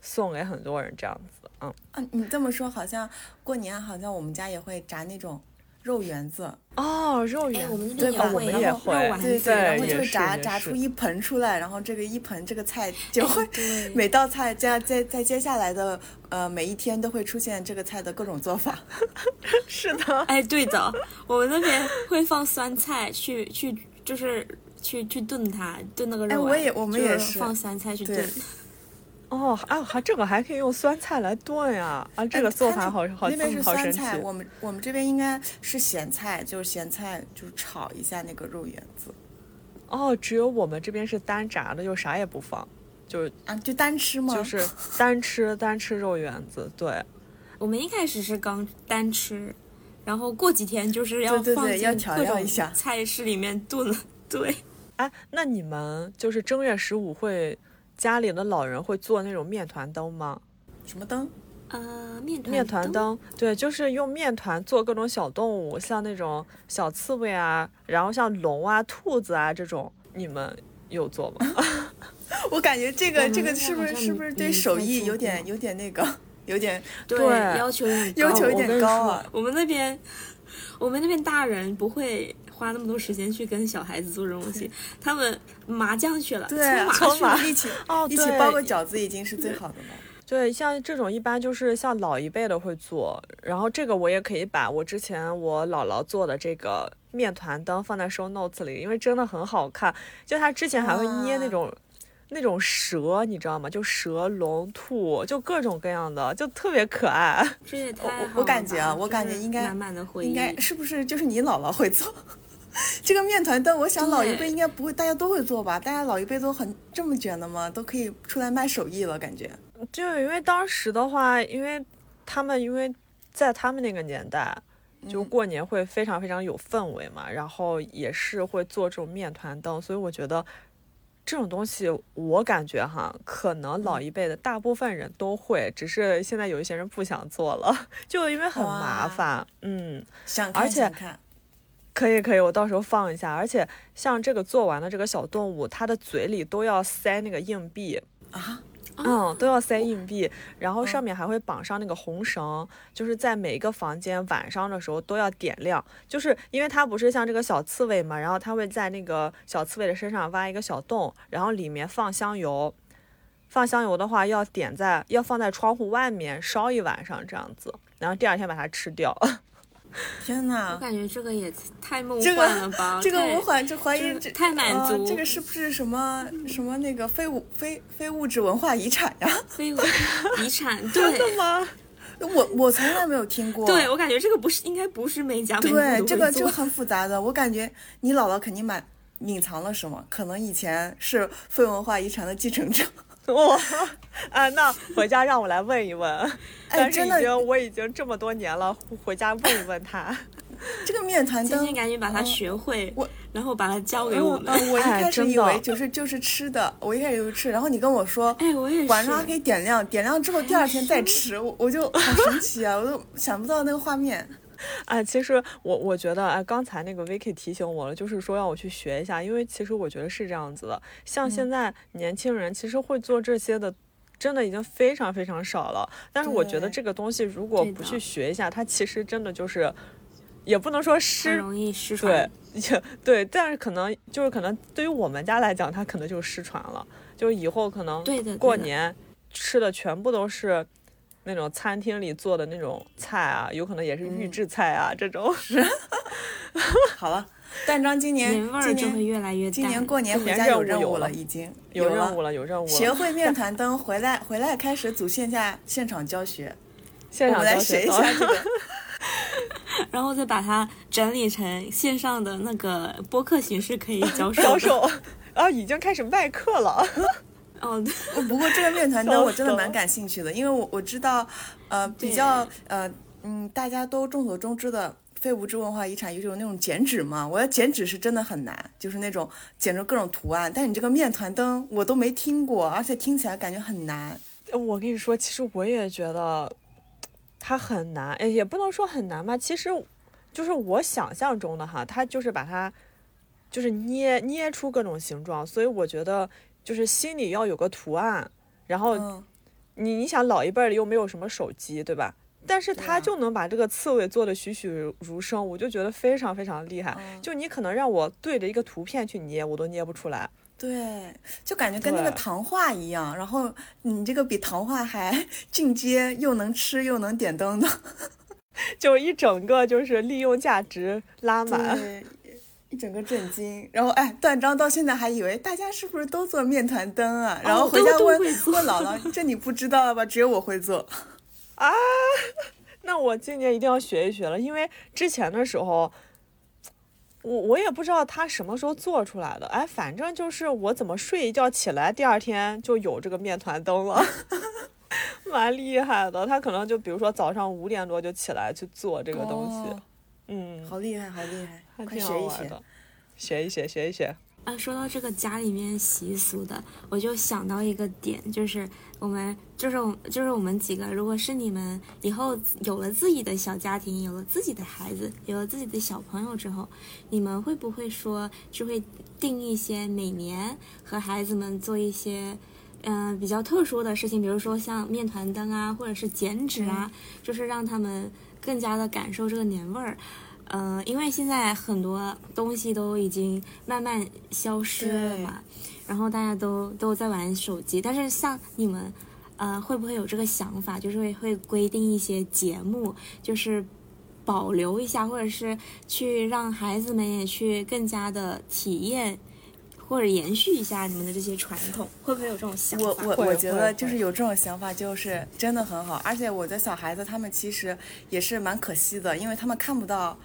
[SPEAKER 2] 送给很多人这样子，嗯。
[SPEAKER 1] 啊，你这么说好像过年好像我们家也会炸那种。肉圆子
[SPEAKER 2] 哦，肉圆，
[SPEAKER 3] 我们
[SPEAKER 2] 那边也会，
[SPEAKER 1] 对对，然后就
[SPEAKER 2] 会
[SPEAKER 1] 炸炸出一盆出来，然后这个一盆这个菜 <laughs> 就会，每道菜在在在接下来的呃每一天都会出现这个菜的各种做法。<laughs>
[SPEAKER 2] 是的，
[SPEAKER 3] 哎，对的，我们那边会放酸菜去去就是去去炖它，炖那个肉。哎，
[SPEAKER 1] 我也我们也
[SPEAKER 3] 是放酸菜去炖。
[SPEAKER 2] 哦，啊，还这个还可以用酸菜来炖呀！啊，这个做法好好
[SPEAKER 1] 那边是
[SPEAKER 2] 酸
[SPEAKER 1] 菜，我们我们这边应该是咸菜，就是咸菜，就是炒一下那个肉圆子。
[SPEAKER 2] 哦，只有我们这边是单炸的，就啥也不放，就是
[SPEAKER 1] 啊，就单吃吗？
[SPEAKER 2] 就是单吃单吃肉圆子。对，
[SPEAKER 3] 我们一开始是刚单吃，然后过几天就是要放进各种菜式里面炖了。对，<laughs>
[SPEAKER 2] 哎，那你们就是正月十五会？家里的老人会做那种面团灯吗？
[SPEAKER 1] 什么灯？
[SPEAKER 3] 呃，面团
[SPEAKER 2] 面团灯。对，就是用面团做各种小动物，像那种小刺猬啊，然后像龙啊、兔子啊这种，你们有做吗？<laughs>
[SPEAKER 1] 我感觉这个这个是不是是不是对手艺有点有点那个有点
[SPEAKER 3] 对要求
[SPEAKER 1] 要求有点高啊？
[SPEAKER 3] 我们那边我们那边大人不会。花那么多时间去跟小孩子做这种东西，他们麻将去了，
[SPEAKER 1] 对，
[SPEAKER 3] 搓麻 <laughs>
[SPEAKER 1] 一起 <laughs> 哦，一起包个饺子已经是最好的了。
[SPEAKER 2] 对，像这种一般就是像老一辈的会做，然后这个我也可以把我之前我姥姥做的这个面团灯放在 show notes 里，因为真的很好看。就他之前还会捏那种那种蛇，你知道吗？就蛇、龙、兔，就各种各样的，就特别可爱。
[SPEAKER 3] 这也太好了吧
[SPEAKER 1] 我感觉啊我感觉应该
[SPEAKER 3] 满满的回忆，
[SPEAKER 1] 应该是不是就是你姥姥会做？<laughs> 这个面团灯，我想老一辈应该不会，大家都会做吧？大家老一辈都很这么卷的吗？都可以出来卖手艺了，感觉。
[SPEAKER 2] 就因为当时的话，因为他们因为在他们那个年代，就
[SPEAKER 1] 嗯
[SPEAKER 2] 过年会非常非常有氛围嘛，然后也是会做这种面团灯，所以我觉得这种东西，我感觉哈，可能老一辈的大部分人都会，只是现在有一些人不想做了，<laughs> 就因为很麻烦。嗯，
[SPEAKER 1] 想看
[SPEAKER 2] 而且
[SPEAKER 1] 想看，
[SPEAKER 2] 可以可以，我到时候放一下。而且像这个做完的这个小动物，它的嘴里都要塞那个硬币。
[SPEAKER 1] 啊，
[SPEAKER 2] 嗯，都要塞硬币，然后上面还会绑上那个红绳，就是在每一个房间晚上的时候都要点亮，就是因为它不是像这个小刺猬嘛，然后它会在那个小刺猬的身上挖一个小洞，然后里面放香油，放香油的话要点在要放在窗户外面烧一晚上这样子，然后第二天把它吃掉。<laughs> <laughs>
[SPEAKER 1] 天哪
[SPEAKER 3] 我！感觉这个也太梦幻了吧！<laughs>
[SPEAKER 1] 这个
[SPEAKER 3] 太
[SPEAKER 1] 我怀就怀疑这
[SPEAKER 3] 太满足
[SPEAKER 1] 呃这个是不是什么什么那个非物非非物质文化遗产呀？<laughs>
[SPEAKER 3] 非物遗产，真的
[SPEAKER 2] 吗？
[SPEAKER 1] 我我从来没有听过。
[SPEAKER 3] 对，我感觉这个不是应该不是每家每户
[SPEAKER 1] 对，这个这个很复杂的，我感觉你姥姥肯定蛮隐藏了什么，可能以前是非文化遗产的继承者。<laughs>
[SPEAKER 2] 哇，啊，那回家让我来问一问。但是
[SPEAKER 1] 真的
[SPEAKER 2] 已经我已经这么多年了，回家问一问他。
[SPEAKER 1] 这个面团 <laughs> 灯
[SPEAKER 3] 今天，赶紧把它学会，
[SPEAKER 1] 我
[SPEAKER 3] 然后把它教给我们。
[SPEAKER 1] 呃，我一
[SPEAKER 2] 哎
[SPEAKER 1] 开始以为就是就是吃的，我一开始以为吃，然后你跟我说，
[SPEAKER 3] 哎，我也是。
[SPEAKER 1] 晚上还可以点亮，点亮之后第二天再吃，我我就好神奇啊，我都想不到那个画面。<laughs>
[SPEAKER 2] 哎，其实我我觉得，哎，刚才那个 Vicky 提醒我了，就是说让我去学一下，因为其实我觉得是这样子的，像现在年轻人其实会做这些的。真的已经非常非常少了，但是我觉得这个东西如果不去学一下，它其实真的就是，也不能说
[SPEAKER 3] 很
[SPEAKER 2] 失
[SPEAKER 3] 容易失
[SPEAKER 2] 对
[SPEAKER 3] 传。<laughs>
[SPEAKER 2] 也对，但是可能就是可能对于我们家来讲，它可能就失传了，就以后可能过年吃的全部都是那种餐厅里做的那种菜啊，有可能也是预
[SPEAKER 1] 嗯
[SPEAKER 2] 制菜啊、这种。<laughs>
[SPEAKER 1] 好了，蛋章今年
[SPEAKER 3] 年味儿
[SPEAKER 1] 今年
[SPEAKER 3] 就会越来越淡。
[SPEAKER 1] 今年过年回家有任务了，已经
[SPEAKER 2] 有任务了，有任务了，
[SPEAKER 1] 学会面团灯，回来回来开始组线下现场教学，<laughs>
[SPEAKER 2] 现场教
[SPEAKER 1] 我们来学
[SPEAKER 2] 学
[SPEAKER 1] 一下这个。<laughs>
[SPEAKER 3] 然后再把它整理成线上的那个播客形式，可以教授。
[SPEAKER 2] 销售，啊，已经开始卖课了。
[SPEAKER 3] 哦，
[SPEAKER 1] 不过这个面团 <laughs> 灯我真的蛮感兴趣的，因为我我知道，呃，比较呃嗯，大家都众所周知的非物质文化遗产有种那种剪纸嘛，我要剪纸是真的很难，就是那种剪着各种图案，但你这个面团灯我都没听过，而且听起来感觉很难。
[SPEAKER 2] 我跟你说，其实我也觉得它很难，哎，也不能说很难吧。其实就是我想象中的哈，它就是把它就是捏捏出各种形状，所以我觉得就是心里要有个图案。然后
[SPEAKER 1] 嗯，
[SPEAKER 2] 你你想老一辈儿的又没有什么手机，对吧？但是他就能把这个刺猬做的栩栩如生，我就觉得非常非常厉害。
[SPEAKER 1] 嗯
[SPEAKER 2] 就你可能让我对着一个图片去捏，我都捏不出来。
[SPEAKER 1] 对，就感觉跟那个糖画一样，然后你这个比糖画还 <laughs> 进阶，又能吃又能点灯的。<laughs>
[SPEAKER 2] 就一整个就是利用价值拉满。<laughs>
[SPEAKER 1] 整个震惊。然后哎，段章到现在还以为大家是不是都做面团灯啊？然后回家问问姥姥，这你不知道吧？只有我会做 <laughs> 啊。<laughs>
[SPEAKER 2] 那我今年一定要学一学了，因为之前的时候，我我也不知道他什么时候做出来的。哎，反正就是我怎么睡一觉起来，第二天就有这个面团灯了，<laughs> 蛮厉害的。他可能就比如说早上五点多就起来去做这个东西，
[SPEAKER 1] 哦
[SPEAKER 2] 嗯，
[SPEAKER 1] 好厉害，好厉害，快
[SPEAKER 2] 还挺
[SPEAKER 1] 学一学。
[SPEAKER 2] 好玩的。学一学，学一学。
[SPEAKER 3] 啊，说到这个家里面习俗的，我就想到一个点，就是我们，就是我就是我们几个，如果是你们以后有了自己的小家庭，有了自己的孩子，有了自己的小朋友之后，你们会不会说就会定一些每年和孩子们做一些？嗯、比较特殊的事情，比如说像面团灯啊，或者是剪纸啊，就是让他们更加的感受这个年味儿。呃，因为现在很多东西都已经慢慢消失了嘛，然后大家都都在玩手机，但是像你们，呃，会不会有这个想法，就是会会规定一些节目，就是保留一下，或者是去让孩子们也去更加的体验。或者延续一下你们的这些传统，会不会有这种想法？
[SPEAKER 1] 我我我觉得就是有这种想法，就是真的很好。而且我的小孩子他们其实也是蛮可惜的，因为他们看不到，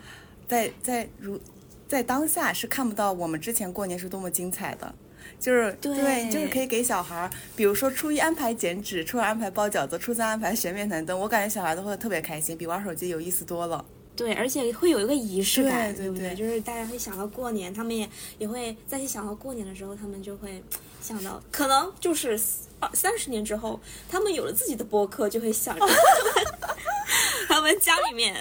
[SPEAKER 1] 在在如在当下是看不到我们之前过年是多么精彩的。就是
[SPEAKER 3] 对
[SPEAKER 1] 就是可以给小孩儿，比如说初一安排剪纸，初二安排包饺子，初三安排学面团灯，我感觉小孩子会特别开心，比玩手机有意思多了。
[SPEAKER 3] 对，而且会有一个仪式感，不
[SPEAKER 1] 对对对
[SPEAKER 3] 就是大家会想到过年，他们也也会再去想到过年的时候，他们就会想到，可能就是二三十年之后，他们有了自己的博客，就会想着 <laughs> 他们家里面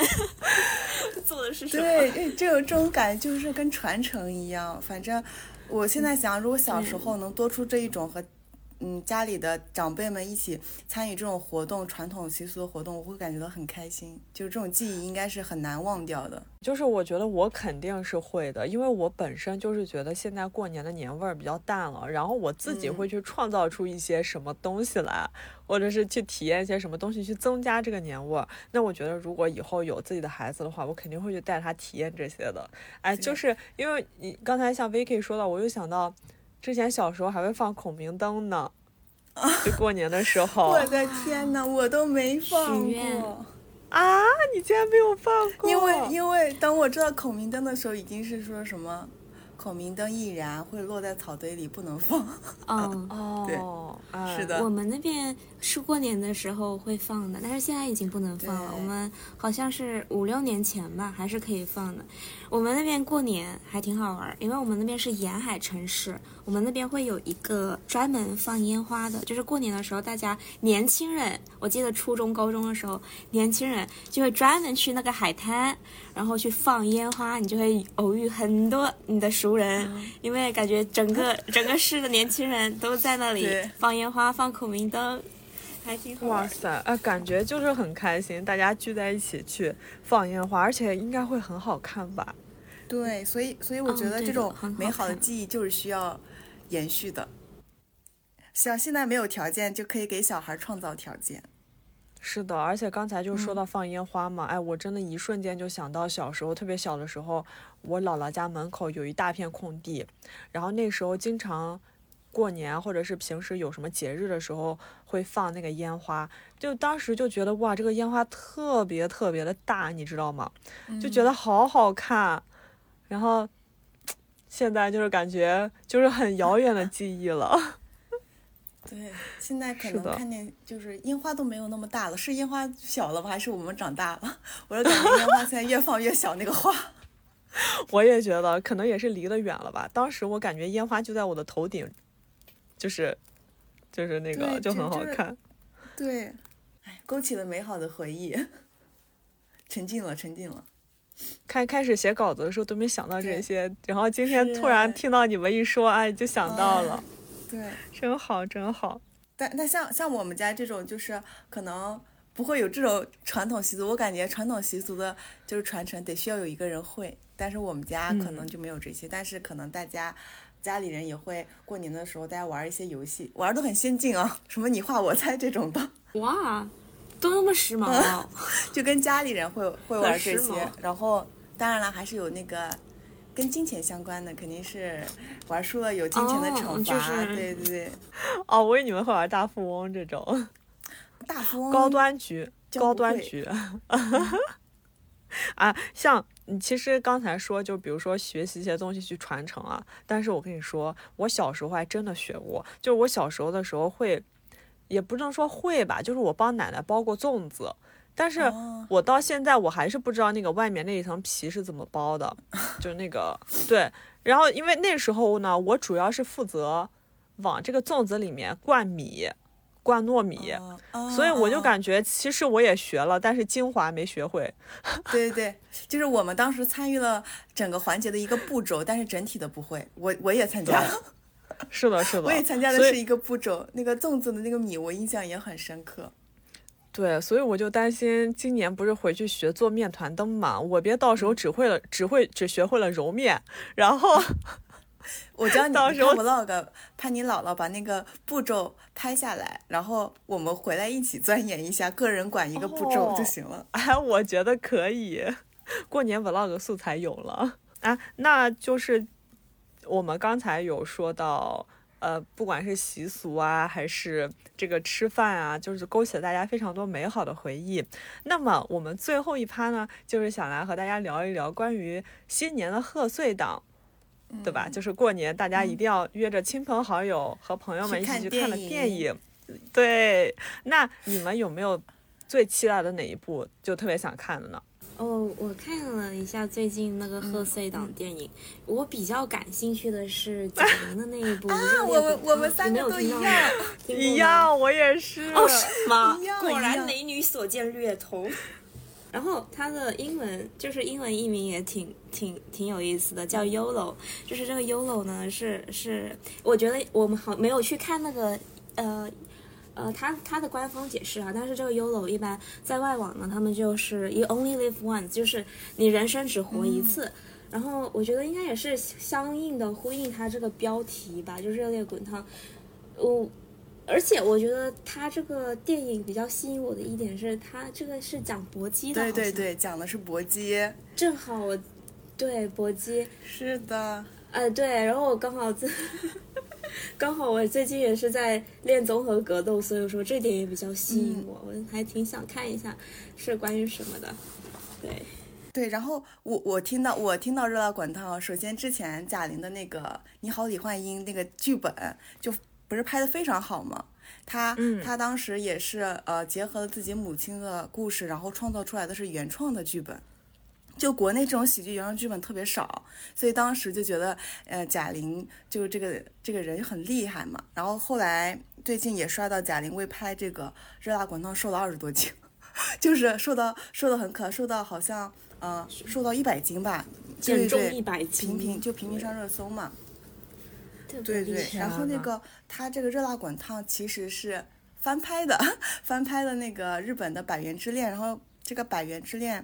[SPEAKER 3] <laughs> 做的是什么。
[SPEAKER 1] 对，这这种这种感觉就是跟传承一样。反正我现在想，如果小时候能多出这一种和嗯家里的长辈们一起参与这种活动、传统习俗的活动，我会感觉到很开心。就是这种记忆应该是很难忘掉的。
[SPEAKER 2] 就是我觉得我肯定是会的，因为我本身就是觉得现在过年的年味儿比较淡了，然后我自己
[SPEAKER 1] 嗯
[SPEAKER 2] 会去创造出一些什么东西来，或者是去体验一些什么东西去增加这个年味儿。那我觉得如果以后有自己的孩子的话，我肯定会去带他体验这些的。哎，就是因为你刚才像 Vicky 说到，我又想到之前小时候还会放孔明灯呢，<laughs> 就过年的时候
[SPEAKER 1] 我的天呐，我都没放
[SPEAKER 3] 许愿
[SPEAKER 1] 过。
[SPEAKER 2] 啊，你竟然没有放过？
[SPEAKER 1] 因为因为当我知道孔明灯的时候，已经是说什么孔明灯易燃，会落在草堆里，不能放。
[SPEAKER 3] 嗯，
[SPEAKER 2] 哦，哎
[SPEAKER 1] 是的
[SPEAKER 3] 我们那边是过年的时候会放的，但是现在已经不能放了。我们好像是五六年前吧，还是可以放的。我们那边过年还挺好玩，因为我们那边是沿海城市，我们那边会有一个专门放烟花的，就是过年的时候，大家年轻人，我记得初中、高中的时候，年轻人就会专门去那个海滩，然后去放烟花，你就会偶遇很多你的熟人，因为感觉整个整个市的年轻人都在那里放烟花、放孔明灯，
[SPEAKER 2] 哇。塞，哎，感觉就是很开心，大家聚在一起去放烟花，而且应该会很好看吧？
[SPEAKER 1] 对，所以所以我觉得这种美好的记忆就是需要延续的。像现在没有条件，就可以给小孩创造条件。
[SPEAKER 2] 是的，而且刚才就
[SPEAKER 1] 嗯
[SPEAKER 2] 说到放烟花嘛，哎，我真的一瞬间就想到小时候，特别小的时候，我姥姥家门口有一大片空地，然后那时候经常过年或者是平时有什么节日的时候会放那个烟花，就当时就觉得哇，这个烟花特别特别的大，你知道吗？就觉得好好看，然后 <tsk> 现在就是感觉就是很遥远的记忆了。<laughs>
[SPEAKER 1] 对，现在可能看见就是烟花都没有那么大了，是烟花小了吗？还是我们长大了？<laughs> 我就感觉烟花现在越放越小，那个花。<laughs>
[SPEAKER 2] 我也觉得可能也是离得远了吧。当时我感觉烟花就在我的头顶，就是就是那个就很好看。
[SPEAKER 1] 对，哎，勾起了美好的回忆，<laughs> 沉浸了，沉浸了。
[SPEAKER 2] 开开始写稿子的时候都没想到这些，然后今天突然听到你们一说，哎，就想到了，
[SPEAKER 1] 对，
[SPEAKER 2] 真好，真好。
[SPEAKER 1] 但但像像我们家这种，就是可能不会有这种传统习俗。我感觉传统习俗的就是传承得需要有一个人会，但是我们家可能
[SPEAKER 2] 嗯
[SPEAKER 1] 就没有这些。但是可能大家家里人也会过年的时候大家玩一些游戏，玩的很先进啊，<laughs> 什么你画我猜这种的，
[SPEAKER 3] 哇，都那么时髦哦、<laughs>
[SPEAKER 1] 就跟家里人会会玩这些。然后当然了，还是有那个。跟金钱相关的肯定是玩输了有金钱的
[SPEAKER 3] 哦
[SPEAKER 1] 惩罚，
[SPEAKER 3] 就是
[SPEAKER 1] 对对对，
[SPEAKER 2] 哦，我以为你们会玩大富翁这种
[SPEAKER 1] 大富翁
[SPEAKER 2] 高端局，高端局。<laughs> 啊，像你其实刚才说，就比如说学习一些东西去传承啊，但是我跟你说，我小时候还真的学过，就是我小时候的时候会，也不能说会吧，就是我帮奶奶包过粽子，但是
[SPEAKER 1] 哦。
[SPEAKER 2] 我到现在我还是不知道那个外面那一层皮是怎么包的，就那个对，然后因为那时候呢，我主要是负责往这个粽子里面灌米，灌糯米。所以我就
[SPEAKER 1] 哦
[SPEAKER 2] 感觉，其实我也学了，但是精华没学会。<laughs>
[SPEAKER 1] 对对对，就是我们当时参与了整个环节的一个步骤，但是整体的不会。我我也参加了，
[SPEAKER 2] 是的，是的，<laughs>
[SPEAKER 1] 我也参加的是一个步骤。那个粽子的那个米，我印象也很深刻。
[SPEAKER 2] 对，所以我就担心今年不是回去学做面团灯嘛，我别到时候只会了，只会只学会了揉面，然后
[SPEAKER 1] 我教你
[SPEAKER 2] 到时候
[SPEAKER 1] vlog，盼你姥姥把那个步骤拍下来，然后我们回来一起钻研一下，个人管一个步骤就
[SPEAKER 2] 哦
[SPEAKER 1] 行了。
[SPEAKER 2] 哎，我觉得可以。<laughs> 过年 vlog 素材有了啊，那就是我们刚才有说到。呃，不管是习俗啊，还是这个吃饭啊，就是勾起了大家非常多美好的回忆。那么我们最后一趴呢，就是想来和大家聊一聊关于新年的贺岁档，对吧？就是过年大家一定要约着亲朋好友和朋友们一起去看的电影。对，那你们有没有最期待的哪一部就特别想看的呢？
[SPEAKER 3] 哦，我看了一下最近那个贺岁档电影，我比较感兴趣的是 <laughs> 贾玲的那一部。<laughs>
[SPEAKER 1] 啊，我们我们三个都一样，
[SPEAKER 2] 一样，我也是。
[SPEAKER 3] 哦，是吗？果然美女所见略同。然后它的英文就是英文译名也挺挺挺有意思的，叫 YOLO。就是这个 YOLO 呢，是是，我觉得我们好没有去看那个呃。呃，他他的官方解释啊，但是这个 YOLO 一般在外网呢，他们就是 You only live once，就是你人生只活一次。然后我觉得应该也是相应的呼应他这个标题吧，就热烈滚烫。我而且我觉得他这个电影比较吸引我的一点是，他这个是讲搏击的，
[SPEAKER 1] 对对对，讲的是搏击。
[SPEAKER 3] 正好我对搏击
[SPEAKER 1] 是的，
[SPEAKER 3] 呃对，然后我刚好在。<laughs> 刚好我最近也是在练综合格斗，所以说这点也比较吸引我，我还挺想看一下是关于什么的。对，
[SPEAKER 1] 对，然后我我听到我听到热辣滚烫，首先之前贾玲的那个《你好，李焕英》那个剧本就不是拍的非常好吗？她她当时也是呃结合了自己母亲的故事，然后创造出来的是原创的剧本。就国内这种喜剧原创剧本特别少，所以当时就觉得，呃，贾玲就这个这个人很厉害嘛。然后后来最近也刷到贾玲为拍这个《热辣滚烫》瘦了二十多斤，<laughs> 就是瘦到瘦的很可，瘦到好像呃瘦到一百斤吧，
[SPEAKER 3] 减重一百
[SPEAKER 1] 斤，频频就频频上热搜嘛。
[SPEAKER 3] 对
[SPEAKER 1] 对，然后那个他这个《热辣滚烫》其实是翻拍的，<laughs> 翻拍的那个日本的《百元之恋》，然后这个《百元之恋》。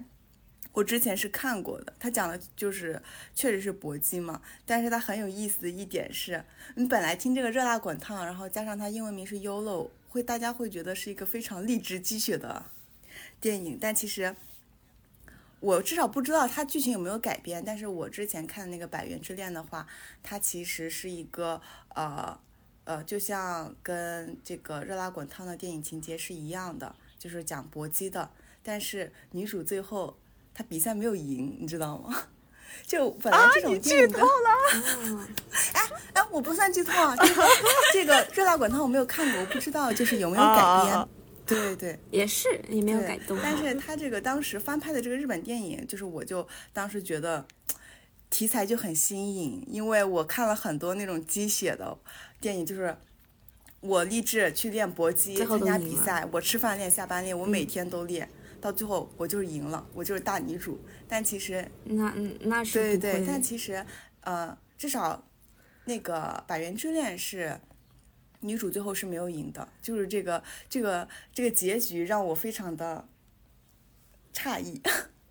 [SPEAKER 1] 我之前是看过的，他讲的就是确实是搏击嘛，但是他很有意思的一点是，你本来听这个热辣滚烫，然后加上它英文名是 YOLO，会大家会觉得是一个非常励志鸡血的电影，但其实我至少不知道它剧情有没有改编，但是我之前看那个《百元之恋》的话，它其实是一个呃呃，就像跟这个热辣滚烫的电影情节是一样的，就是讲搏击的，但是女主最后。她比赛没有赢，你知道吗？<laughs> 就本来这种
[SPEAKER 2] 剧透
[SPEAKER 1] 了。<laughs> 哎哎，我不算剧透啊。这个《热辣滚烫》我没有看过，我不知道就是有没有改编。<laughs> 对对，<laughs>
[SPEAKER 3] 也是也没有改动。
[SPEAKER 1] 但是他这个当时翻拍的这个日本电影，就是我就当时觉得题材就很新颖，因为我看了很多那种鸡血的电影，就是我立志去练搏击，参加比赛，我吃饭练，下班练，我每天都练。到最后我就是赢了，我就是大女主。但其实
[SPEAKER 3] 那那是
[SPEAKER 1] 对对，但其实呃，至少那个《百元之恋》是女主最后是没有赢的，就是这个这个这个结局让我非常的诧异。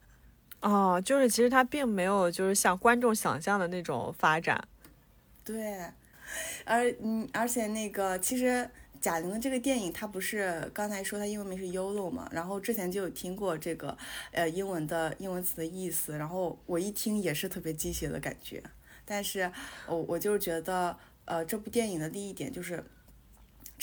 [SPEAKER 1] <laughs>
[SPEAKER 2] 哦，就是其实它并没有就是像观众想象的那种发展。
[SPEAKER 1] 对，而嗯，而且那个其实。贾玲的这个电影，它不是刚才说它英文名是 YOLO 嘛？然后之前就有听过这个呃英文的英文词的意思，然后我一听也是特别鸡血的感觉。但是我我就是觉得，呃，这部电影的第一点就是，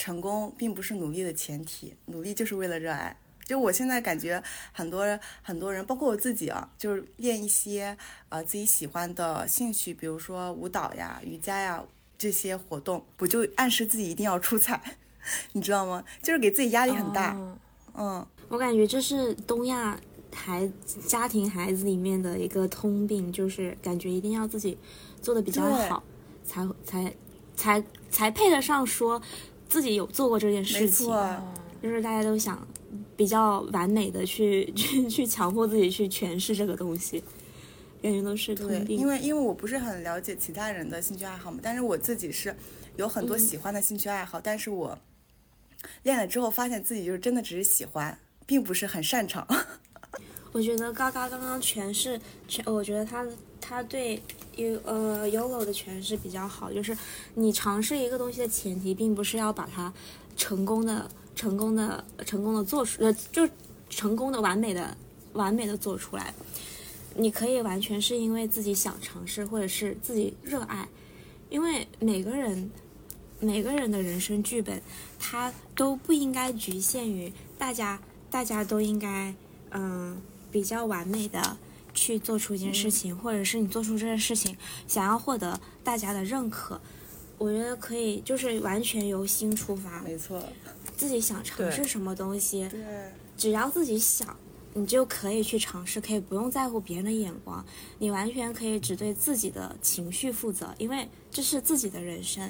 [SPEAKER 1] 成功并不是努力的前提，努力就是为了热爱。就我现在感觉很多很多人，包括我自己啊，就是练一些呃自己喜欢的兴趣，比如说舞蹈呀、瑜伽呀这些活动，不就暗示自己一定要出彩。<laughs> 你知道吗？就是给自己压力很大。嗯，
[SPEAKER 3] 我感觉这是东亚孩家庭孩子里面的一个通病，就是感觉一定要自己做的比较好，才才才才配得上说自己有做过这件事情。就是大家都想比较完美的去 <laughs> 去去强迫自己去诠释这个东西，感觉都是。
[SPEAKER 1] 因为因为我不是很了解其他人的兴趣爱好嘛，但是我自己是有很多喜欢的兴趣爱好，但是我。练了之后，发现自己就是真的只是喜欢，并不是很擅长。<laughs>
[SPEAKER 3] 我觉得嘎嘎刚刚诠释全，我觉得他他对有呃 YOLO 的诠释比较好，就是你尝试一个东西的前提，并不是要把它成功的、成功的、成功的做出，呃，就成功的、完美的、完美的做出来。你可以完全是因为自己想尝试，或者是自己热爱，因为每个人每个人的人生剧本，它都不应该局限于大家，大家都应该嗯、比较完美的去做出一件事情，或者是你做出这件事情想要获得大家的认可。我觉得可以，就是完全由心出发，
[SPEAKER 1] 没错，
[SPEAKER 3] 自己想尝试什么东西，
[SPEAKER 1] 对，
[SPEAKER 3] 只要自己想，你就可以去尝试，可以不用在乎别人的眼光，你完全可以只对自己的情绪负责，因为这是自己的人生，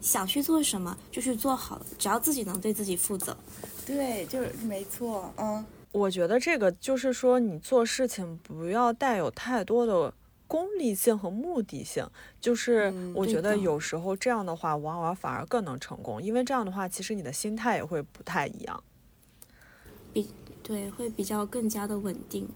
[SPEAKER 3] 想去做什么就去做好了，只要自己能对自己负责。
[SPEAKER 1] 对，就是没错，嗯，
[SPEAKER 2] 我觉得这个就是说，你做事情不要带有太多的功利性和目的性。就是
[SPEAKER 1] 嗯
[SPEAKER 2] 我觉得有时候这样的话，往往反而更能成功，因为这样的话，其实你的心态也会不太一样。
[SPEAKER 3] 比对，会比较更加的稳定，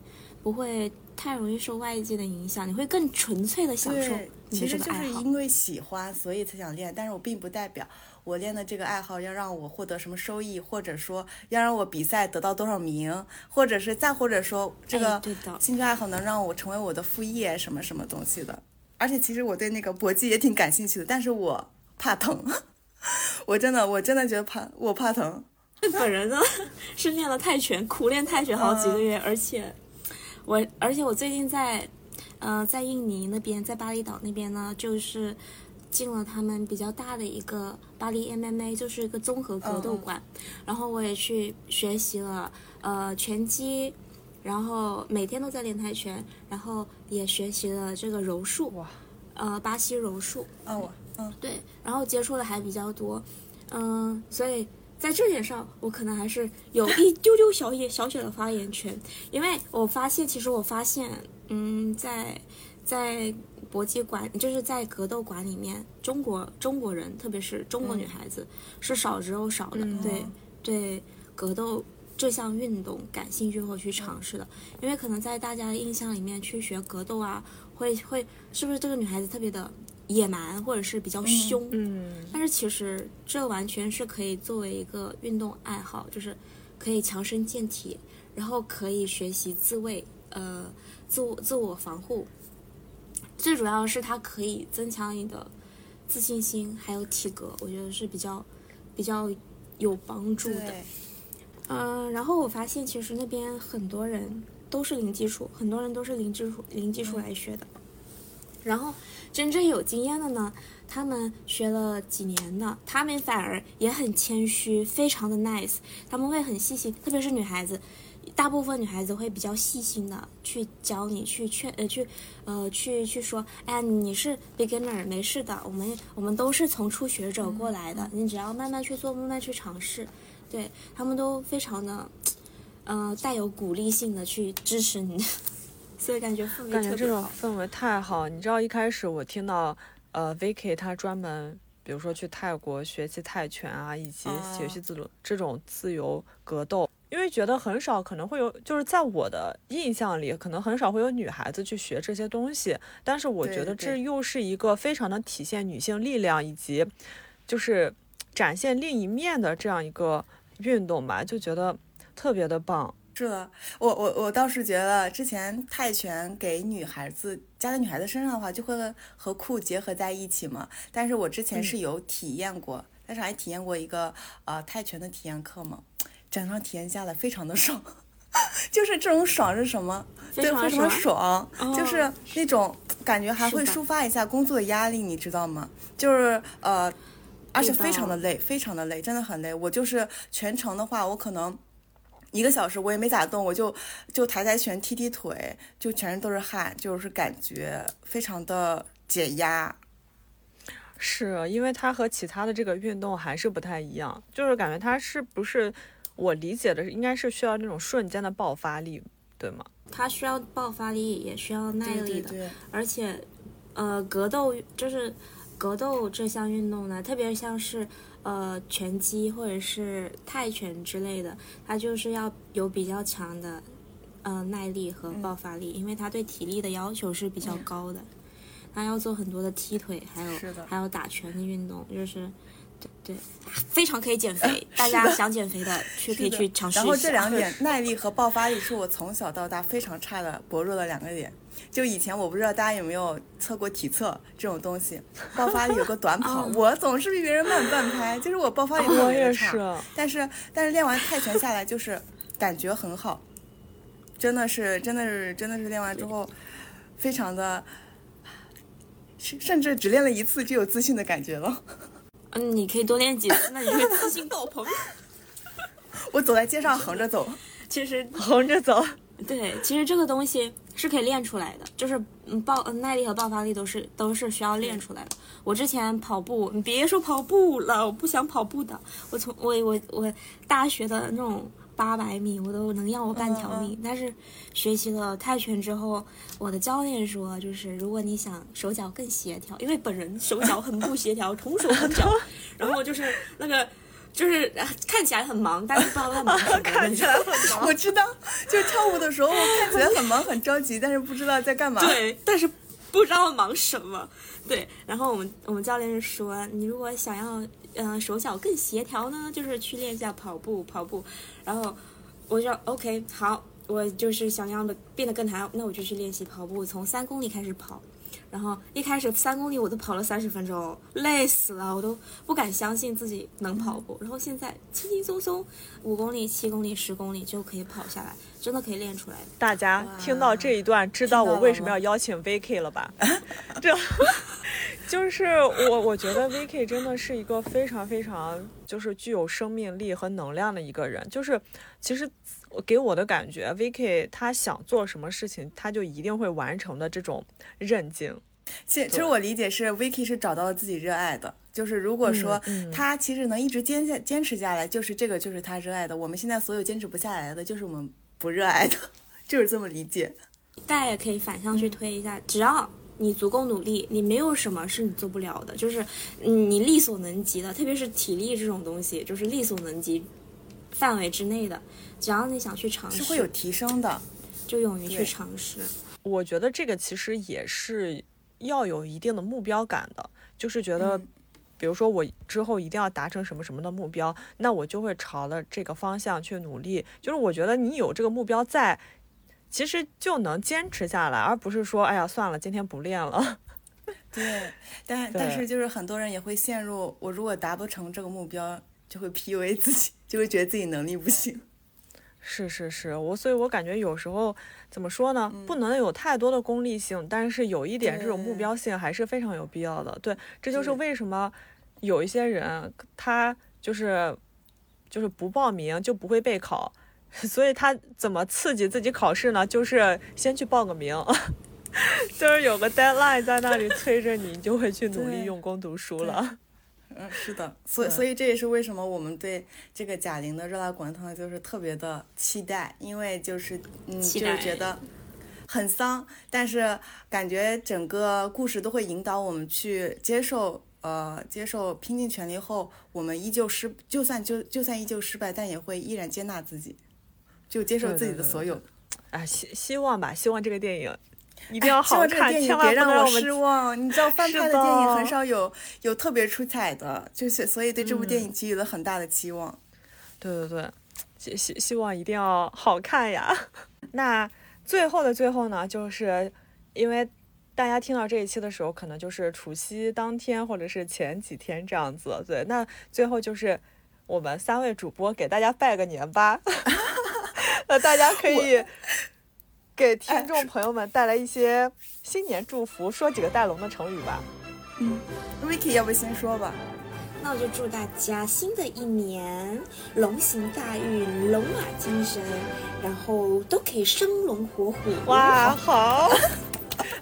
[SPEAKER 3] 不会太容易受外界的影响，你会更纯粹的享受
[SPEAKER 1] 其实就。是因为喜欢，所以才想练，但是我并不代表我练的这个爱好要让我获得什么收益，或者说要让我比赛得到多少名，或者是再或者说这
[SPEAKER 3] 哎
[SPEAKER 1] 个兴趣爱好能让我成为我的副业什么什么东西的。而且其实我对那个搏击也挺感兴趣的，但是我怕疼，<laughs> 我真的我真的觉得怕，我怕疼。<laughs>
[SPEAKER 3] 本人呢是练了泰拳，苦练泰拳好几个月，而且我而且我最近在呃在印尼那边，在巴厘岛那边呢，就是进了他们比较大的一个巴黎 MMA，就是一个综合格斗馆，然后我也去学习了呃拳击。然后每天都在练泰拳，然后也学习了这个柔术，
[SPEAKER 2] 哇，
[SPEAKER 3] 呃，巴西柔术，
[SPEAKER 1] 啊，我嗯，
[SPEAKER 3] 对，然后接触的还比较多，嗯，所以在这点上，我可能还是有一丢丢小野小小的发言权，因为我发现，其实我发现，嗯，在在搏击馆，就是在格斗馆里面，中国中国人，特别是中国女孩子，是少之又少的，
[SPEAKER 2] 嗯
[SPEAKER 3] 对对，格斗。这项运动感兴趣或去尝试的，因为可能在大家的印象里面，去学格斗啊，会会是不是这个女孩子特别的野蛮，或者是比较凶？
[SPEAKER 2] 嗯，
[SPEAKER 3] 但是其实这完全是可以作为一个运动爱好，就是可以强身健体，然后可以学习自卫，呃，自我自我防护。最主要是它可以增强你的自信心，还有体格，我觉得是比较比较有帮助的。
[SPEAKER 1] 对，
[SPEAKER 3] 嗯，然后我发现其实那边很多人都是零基础，很多人都是零基础零基础来学的。然后真正有经验的呢，他们学了几年的，他们反而也很谦虚，非常的 nice，他们会很细心，特别是女孩子。大部分女孩子会比较细心的去教你，去劝呃去呃去去说，哎呀你是 beginner 没事的，我们我们都是从初学者过来的，你只要慢慢去做，慢慢去尝试，对他们都非常的，呃带有鼓励性的去支持你，<laughs> 所以感觉氛围
[SPEAKER 2] 感觉这种。氛围太好。你知道一开始我听到，呃，Vicky 他专门，比如说去泰国学习泰拳啊，以及学习自由、这种自由格斗，因为觉得很少可能会有，就是在我的印象里，可能很少会有女孩子去学这些东西。但是我觉得这又是一个非常能体现女性力量以及就是展现另一面的这样一个运动吧，就觉得特别的棒。
[SPEAKER 1] 是的，我我我倒是觉得之前泰拳给女孩子加在女孩子身上的话，就会和酷结合在一起嘛。但是我之前是有体验过，但是还体验过一个呃泰拳的体验课嘛，整场体验下来非常的爽。<laughs> 就是这种爽是什么？
[SPEAKER 3] 非
[SPEAKER 1] 对，非常的
[SPEAKER 3] 爽
[SPEAKER 1] 爽，就是
[SPEAKER 3] 哦
[SPEAKER 1] 那种感觉还会抒发一下工作的压力，你知道吗？就是呃，而且非常的累，非常的累，真的很累。我就是全程的话，我可能一个小时我也没咋动，我就就抬抬拳、踢踢腿，就全身都是汗，就是感觉非常的解压。
[SPEAKER 2] 是因为它和其他的这个运动还是不太一样，就是感觉它是不是我理解的应该是需要那种瞬间的爆发力，对吗？
[SPEAKER 3] 它需要爆发力，也需要耐力的。
[SPEAKER 1] 对对
[SPEAKER 3] 而且，呃，格斗就是格斗这项运动呢，特别像是呃拳击或者是泰拳之类的，它就是要有比较强的呃耐力和爆发力，因为它对体力的要求是比较高的。它要做很多的踢腿，还有还有打拳的运动，就是对对，非常可以减肥。<laughs> 大家想减肥的，<laughs> 去可以去尝试一下。
[SPEAKER 1] 然后这两点，<laughs> 耐力和爆发力是我从小到大非常差的、薄弱的两个点。就以前我不知道大家有没有测过体测这种东西，爆发力有个短跑，我总是比别人慢半拍，就是我爆发力特别差。但是但是练完泰拳下来，就是感觉很好，真的是真的是真的是练完之后，非常的，甚至只练了一次就有自信的感觉了。
[SPEAKER 3] 嗯，你可以多练几次，那你会自信爆棚。<laughs>
[SPEAKER 1] 我走在街上横着走，
[SPEAKER 3] 其实
[SPEAKER 2] 横着走。
[SPEAKER 3] 对，其实这个东西是可以练出来的，就是嗯爆耐力和爆发力都是都是需要练出来的。我之前跑步，你别说跑步了，我不想跑步的。我从我我我大学的那种八百米，我都能要我半条命。但是学习了泰拳之后，我的教练说，就是如果你想手脚更协调，因为本人手脚很不协调，<laughs> 同手同脚，然后就是那个。就是看起来很忙，但是不知道在忙什么。
[SPEAKER 2] 看起来很忙，<laughs>
[SPEAKER 1] 我知道，就跳舞的时候看起来很忙很着急，但是不知道在干嘛。
[SPEAKER 3] 对，但是不知道忙什么。对，然后我们我们教练说，你如果想要嗯手脚更协调呢，就是去练一下跑步跑步。然后我就 OK 好，我就是想要的变得更好，那我就去练习跑步，从三公里开始跑。然后一开始三公里我都跑了三十分钟，累死了，我都不敢相信自己能跑步。然后现在轻轻松松五公里、七公里、十公里就可以跑下来，真的可以练出来。
[SPEAKER 2] 大家听到这一段，知道我为什么要邀请 Vicky 了吧？这 <laughs> <laughs> 就是我，我觉得 Vicky 真的是一个非常非常就是具有生命力和能量的一个人。就是其实。给我的感觉，Vicky 他想做什么事情，他就一定会完成的这种韧劲。
[SPEAKER 1] 其其实我理解是，Vicky 是找到了自己热爱的。就是如果说他其实能一直坚下坚持下来，就是这个就是他热爱的。我们现在所有坚持不下来的，就是我们不热爱的，<laughs> 就是这么理解。
[SPEAKER 3] 大家也可以反向去推一下，只要你足够努力，你没有什么是你做不了的，就是你力所能及的，特别是体力这种东西，就是力所能及范围之内的。只要你想去尝试，
[SPEAKER 1] 是会有提升的，
[SPEAKER 3] 就勇于去尝试。
[SPEAKER 2] 我觉得这个其实也是要有一定的目标感的，就是觉得，比如说我之后一定要达成什么什么的目标，那我就会朝着这个方向去努力。就是我觉得你有这个目标在，其实就能坚持下来，而不是说，哎呀，算了，今天不练了。
[SPEAKER 1] 对，<laughs> 但但是就是很多人也会陷入，我如果达不成这个目标，就会 PUA 自己，就会觉得自己能力不行。
[SPEAKER 2] 是是是，我所以，我感觉有时候怎么说呢，不能有太多的功利性，但是有一点这种目标性还是非常有必要的。对，这就是为什么有一些人他就是就是不报名就不会备考，<laughs> 所以他怎么刺激自己考试呢？就是先去报个名，<laughs> 就是有个 deadline 在那里催着你，你就会去努力用功读书了。
[SPEAKER 1] 嗯，是的，所以所以这也是为什么我们对这个贾玲的热辣滚烫就是特别的期待，因为就是嗯，就是觉得很丧，但是感觉整个故事都会引导我们去接受，呃，接受拼尽全力后，我们依旧失，就算就就算依旧失败，但也会依然接纳自己，就接受自己的所有。
[SPEAKER 2] 啊，希希望吧，希望这个电影。<laughs> 一定要好
[SPEAKER 1] 看，千万别让我失望。你知道翻拍的电影很少有有特别出彩的，就是所以对这部电影给予了很大的期望。
[SPEAKER 2] 对对对，希希希望一定要好看呀。<laughs> 那最后的最后呢，就是因为大家听到这一期的时候，可能就是除夕当天或者是前几天这样子。对，那最后就是我们三位主播给大家拜个年吧。<laughs> 那大家可以。给听众朋友们带来一些新年祝福，说几个带龙的成语吧。
[SPEAKER 1] 嗯，Ricky 要不先说吧？
[SPEAKER 3] 那我就祝大家新的一年龙行大运，龙马精神，然后都可以生龙活虎。
[SPEAKER 2] 哇，好！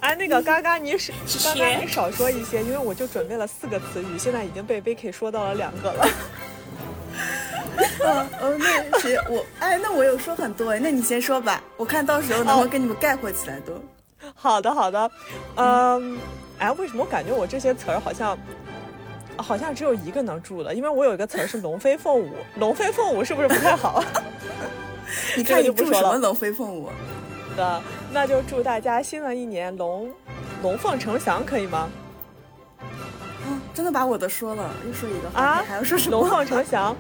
[SPEAKER 2] 哎，那个嘎嘎，你少嘎嘎你少说一些，因为我就准备了四个词语，现在已经被 Vicky 说到了两个了。<laughs>
[SPEAKER 1] 嗯 <laughs> 嗯，那谁我哎，那我有说很多哎，那你先说吧，我看到时候能不能给你们概括起来都。<laughs>
[SPEAKER 2] 好的好的，嗯，哎，为什么我感觉我这些词儿好像好像只有一个能住的？因为我有一个词儿是龙飞凤舞，龙飞凤舞是不是不太好？<laughs>
[SPEAKER 1] 你看你住什么龙飞凤舞？
[SPEAKER 2] 的，那就祝大家新的一年龙龙凤呈祥，可以吗？
[SPEAKER 1] 嗯，真的把我的说了，又说一个
[SPEAKER 2] 啊，
[SPEAKER 1] 还要说什么？
[SPEAKER 2] 龙凤呈祥，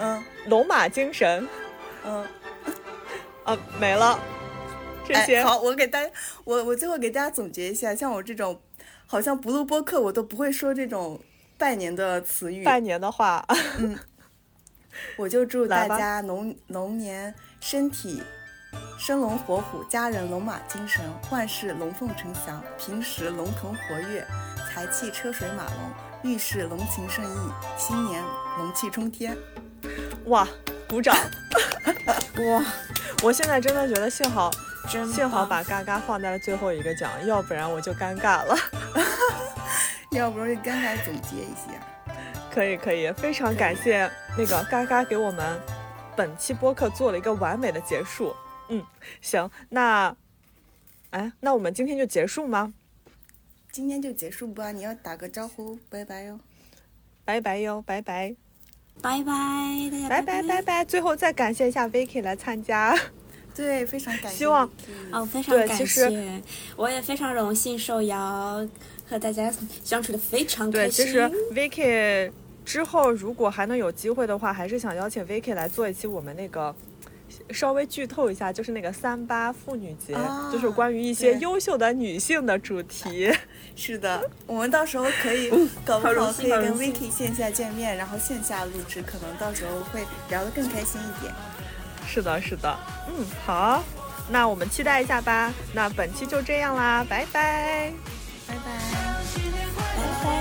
[SPEAKER 1] 嗯。
[SPEAKER 2] 龙马精神，
[SPEAKER 1] 嗯，<laughs>
[SPEAKER 2] 啊，没了。这
[SPEAKER 1] 哎，
[SPEAKER 2] 些、
[SPEAKER 1] 好，我给大家，我我最后给大家总结一下，像我这种，好像不录播客我都不会说这种拜年的词语，
[SPEAKER 2] 拜年的话，嗯。
[SPEAKER 1] 我就祝大家龙龙年身体生龙活虎，家人龙马精神，万事龙凤呈祥，平时龙腾活跃，财气车水马龙，遇事龙情顺意，新年龙气冲天。<laughs>
[SPEAKER 2] 哇，鼓掌！<laughs>
[SPEAKER 3] 哇，
[SPEAKER 2] 我现在真的觉得幸好
[SPEAKER 3] 真
[SPEAKER 2] 幸好把嘎嘎放在了最后一个讲，要不然我就尴尬了。<laughs>
[SPEAKER 1] 要不然就尴尬总结一下。
[SPEAKER 2] 可以可以，非常感谢那个嘎嘎给我们本期播客做了一个完美的结束。嗯，行，那，哎，那我们今天就结束吗？
[SPEAKER 1] 今天就结束吧，你要打个招呼，拜拜哟。
[SPEAKER 2] 拜拜哟，拜拜，
[SPEAKER 3] 拜拜，大家
[SPEAKER 2] 拜拜拜拜。最后再感谢一下 Vicky 来参加。
[SPEAKER 1] 对，非常感谢。
[SPEAKER 2] 希望
[SPEAKER 3] 哦，非常感
[SPEAKER 2] 对其实
[SPEAKER 3] 谢，我也非常荣幸受邀，和大家相处的非常
[SPEAKER 2] 对，
[SPEAKER 3] 开心。
[SPEAKER 2] 其实 Vicky 之后如果还能有机会的话，还是想邀请 Vicky 来做一期我们那个。稍微剧透一下，就是那个三八妇女节，
[SPEAKER 1] 啊
[SPEAKER 2] 就是关于一些优秀的女性的主题。<laughs>
[SPEAKER 1] 是的，我们到时候可以，<laughs> 搞不
[SPEAKER 3] 好
[SPEAKER 1] 可以跟 Vicky 线下见面，然后线下录制，可能到时候会聊得更开心一点。
[SPEAKER 2] 是的，是的，嗯，好，那我们期待一下吧。那本期就这样啦，拜拜。
[SPEAKER 1] 拜拜。